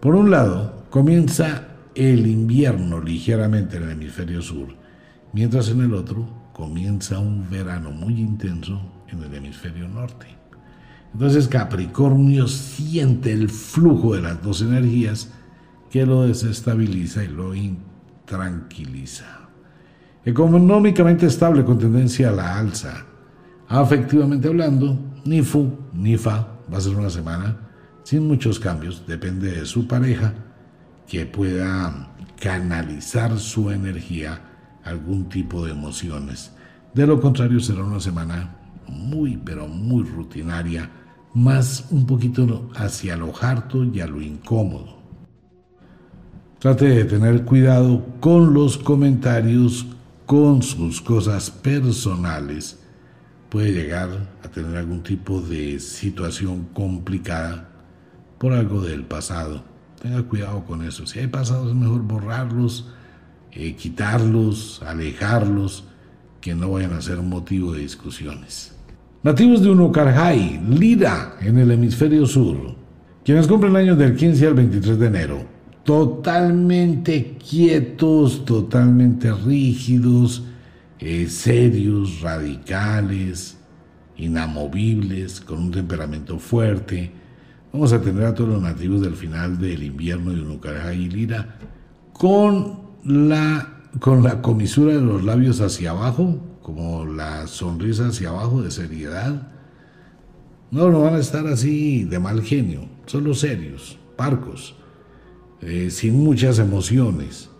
Por un lado, comienza el invierno ligeramente en el hemisferio sur, mientras en el otro comienza un verano muy intenso en el hemisferio norte. Entonces Capricornio siente el flujo de las dos energías que lo desestabiliza y lo intranquiliza. Económicamente estable con tendencia a la alza. Afectivamente hablando, ni fu ni fa va a ser una semana sin muchos cambios. Depende de su pareja que pueda canalizar su energía algún tipo de emociones. De lo contrario será una semana muy pero muy rutinaria más un poquito hacia lo harto y a lo incómodo. Trate de tener cuidado con los comentarios, con sus cosas personales. Puede llegar a tener algún tipo de situación complicada por algo del pasado. Tenga cuidado con eso. Si hay pasados es mejor borrarlos, eh, quitarlos, alejarlos, que no vayan a ser motivo de discusiones. Nativos de Unucarjay, Lira, en el hemisferio sur. Quienes cumplen años del 15 al 23 de enero, totalmente quietos, totalmente rígidos, eh, serios, radicales, inamovibles, con un temperamento fuerte. Vamos a tener a todos los nativos del final del invierno de Unucará y Lira con la, con la comisura de los labios hacia abajo, como la sonrisa hacia abajo de seriedad. No, no van a estar así de mal genio, solo serios, parcos, eh, sin muchas emociones,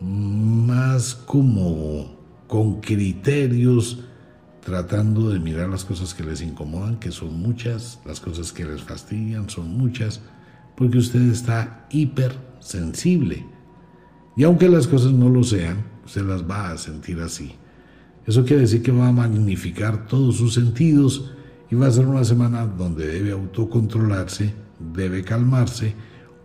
más como con criterios tratando de mirar las cosas que les incomodan, que son muchas, las cosas que les fastidian son muchas, porque usted está hipersensible. Y aunque las cosas no lo sean, se las va a sentir así. Eso quiere decir que va a magnificar todos sus sentidos y va a ser una semana donde debe autocontrolarse, debe calmarse,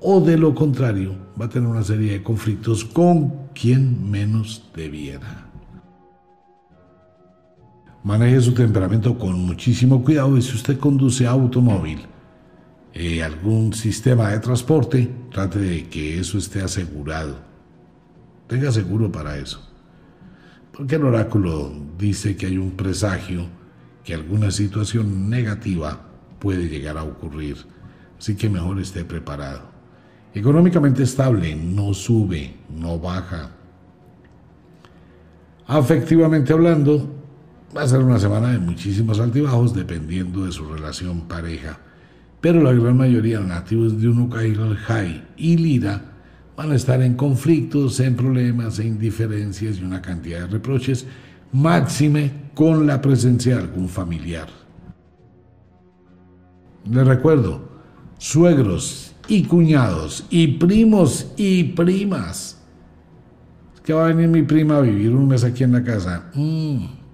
o de lo contrario, va a tener una serie de conflictos con quien menos debiera. Maneje su temperamento con muchísimo cuidado y si usted conduce automóvil, eh, algún sistema de transporte, trate de que eso esté asegurado. Tenga seguro para eso. Porque el oráculo dice que hay un presagio que alguna situación negativa puede llegar a ocurrir. Así que mejor esté preparado. Económicamente estable, no sube, no baja. Afectivamente hablando, Va a ser una semana de muchísimos altibajos dependiendo de su relación pareja. Pero la gran mayoría de nativos de Unukai, y Lira van a estar en conflictos, en problemas, en indiferencias y una cantidad de reproches, máxime con la presencia de algún familiar. Les recuerdo, suegros y cuñados y primos y primas. que va a venir mi prima a vivir un mes aquí en la casa. Mm.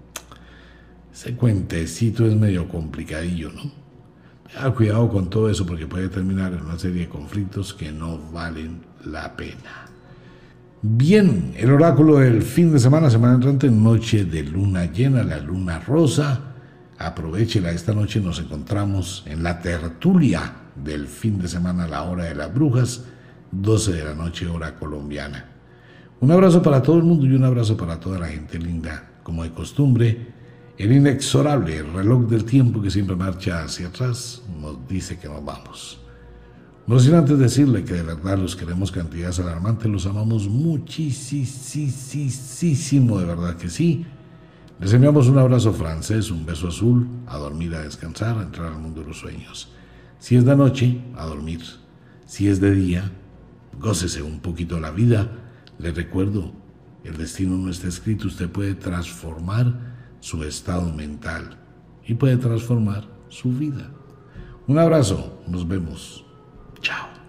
Ese cuentecito es medio complicadillo, ¿no? Tenga cuidado con todo eso porque puede terminar en una serie de conflictos que no valen la pena. Bien, el oráculo del fin de semana, semana entrante, noche de luna llena, la luna rosa. Aprovechela, esta noche nos encontramos en la tertulia del fin de semana, la hora de las brujas, 12 de la noche, hora colombiana. Un abrazo para todo el mundo y un abrazo para toda la gente linda, como de costumbre. El inexorable reloj del tiempo que siempre marcha hacia atrás nos dice que nos vamos. No sin antes decirle que de verdad los queremos cantidades alarmantes, los amamos muchísimo, de verdad que sí. Les enviamos un abrazo francés, un beso azul, a dormir, a descansar, a entrar al mundo de los sueños. Si es de noche, a dormir. Si es de día, gócese un poquito la vida. Le recuerdo, el destino no está escrito, usted puede transformar su estado mental y puede transformar su vida. Un abrazo, nos vemos. Chao.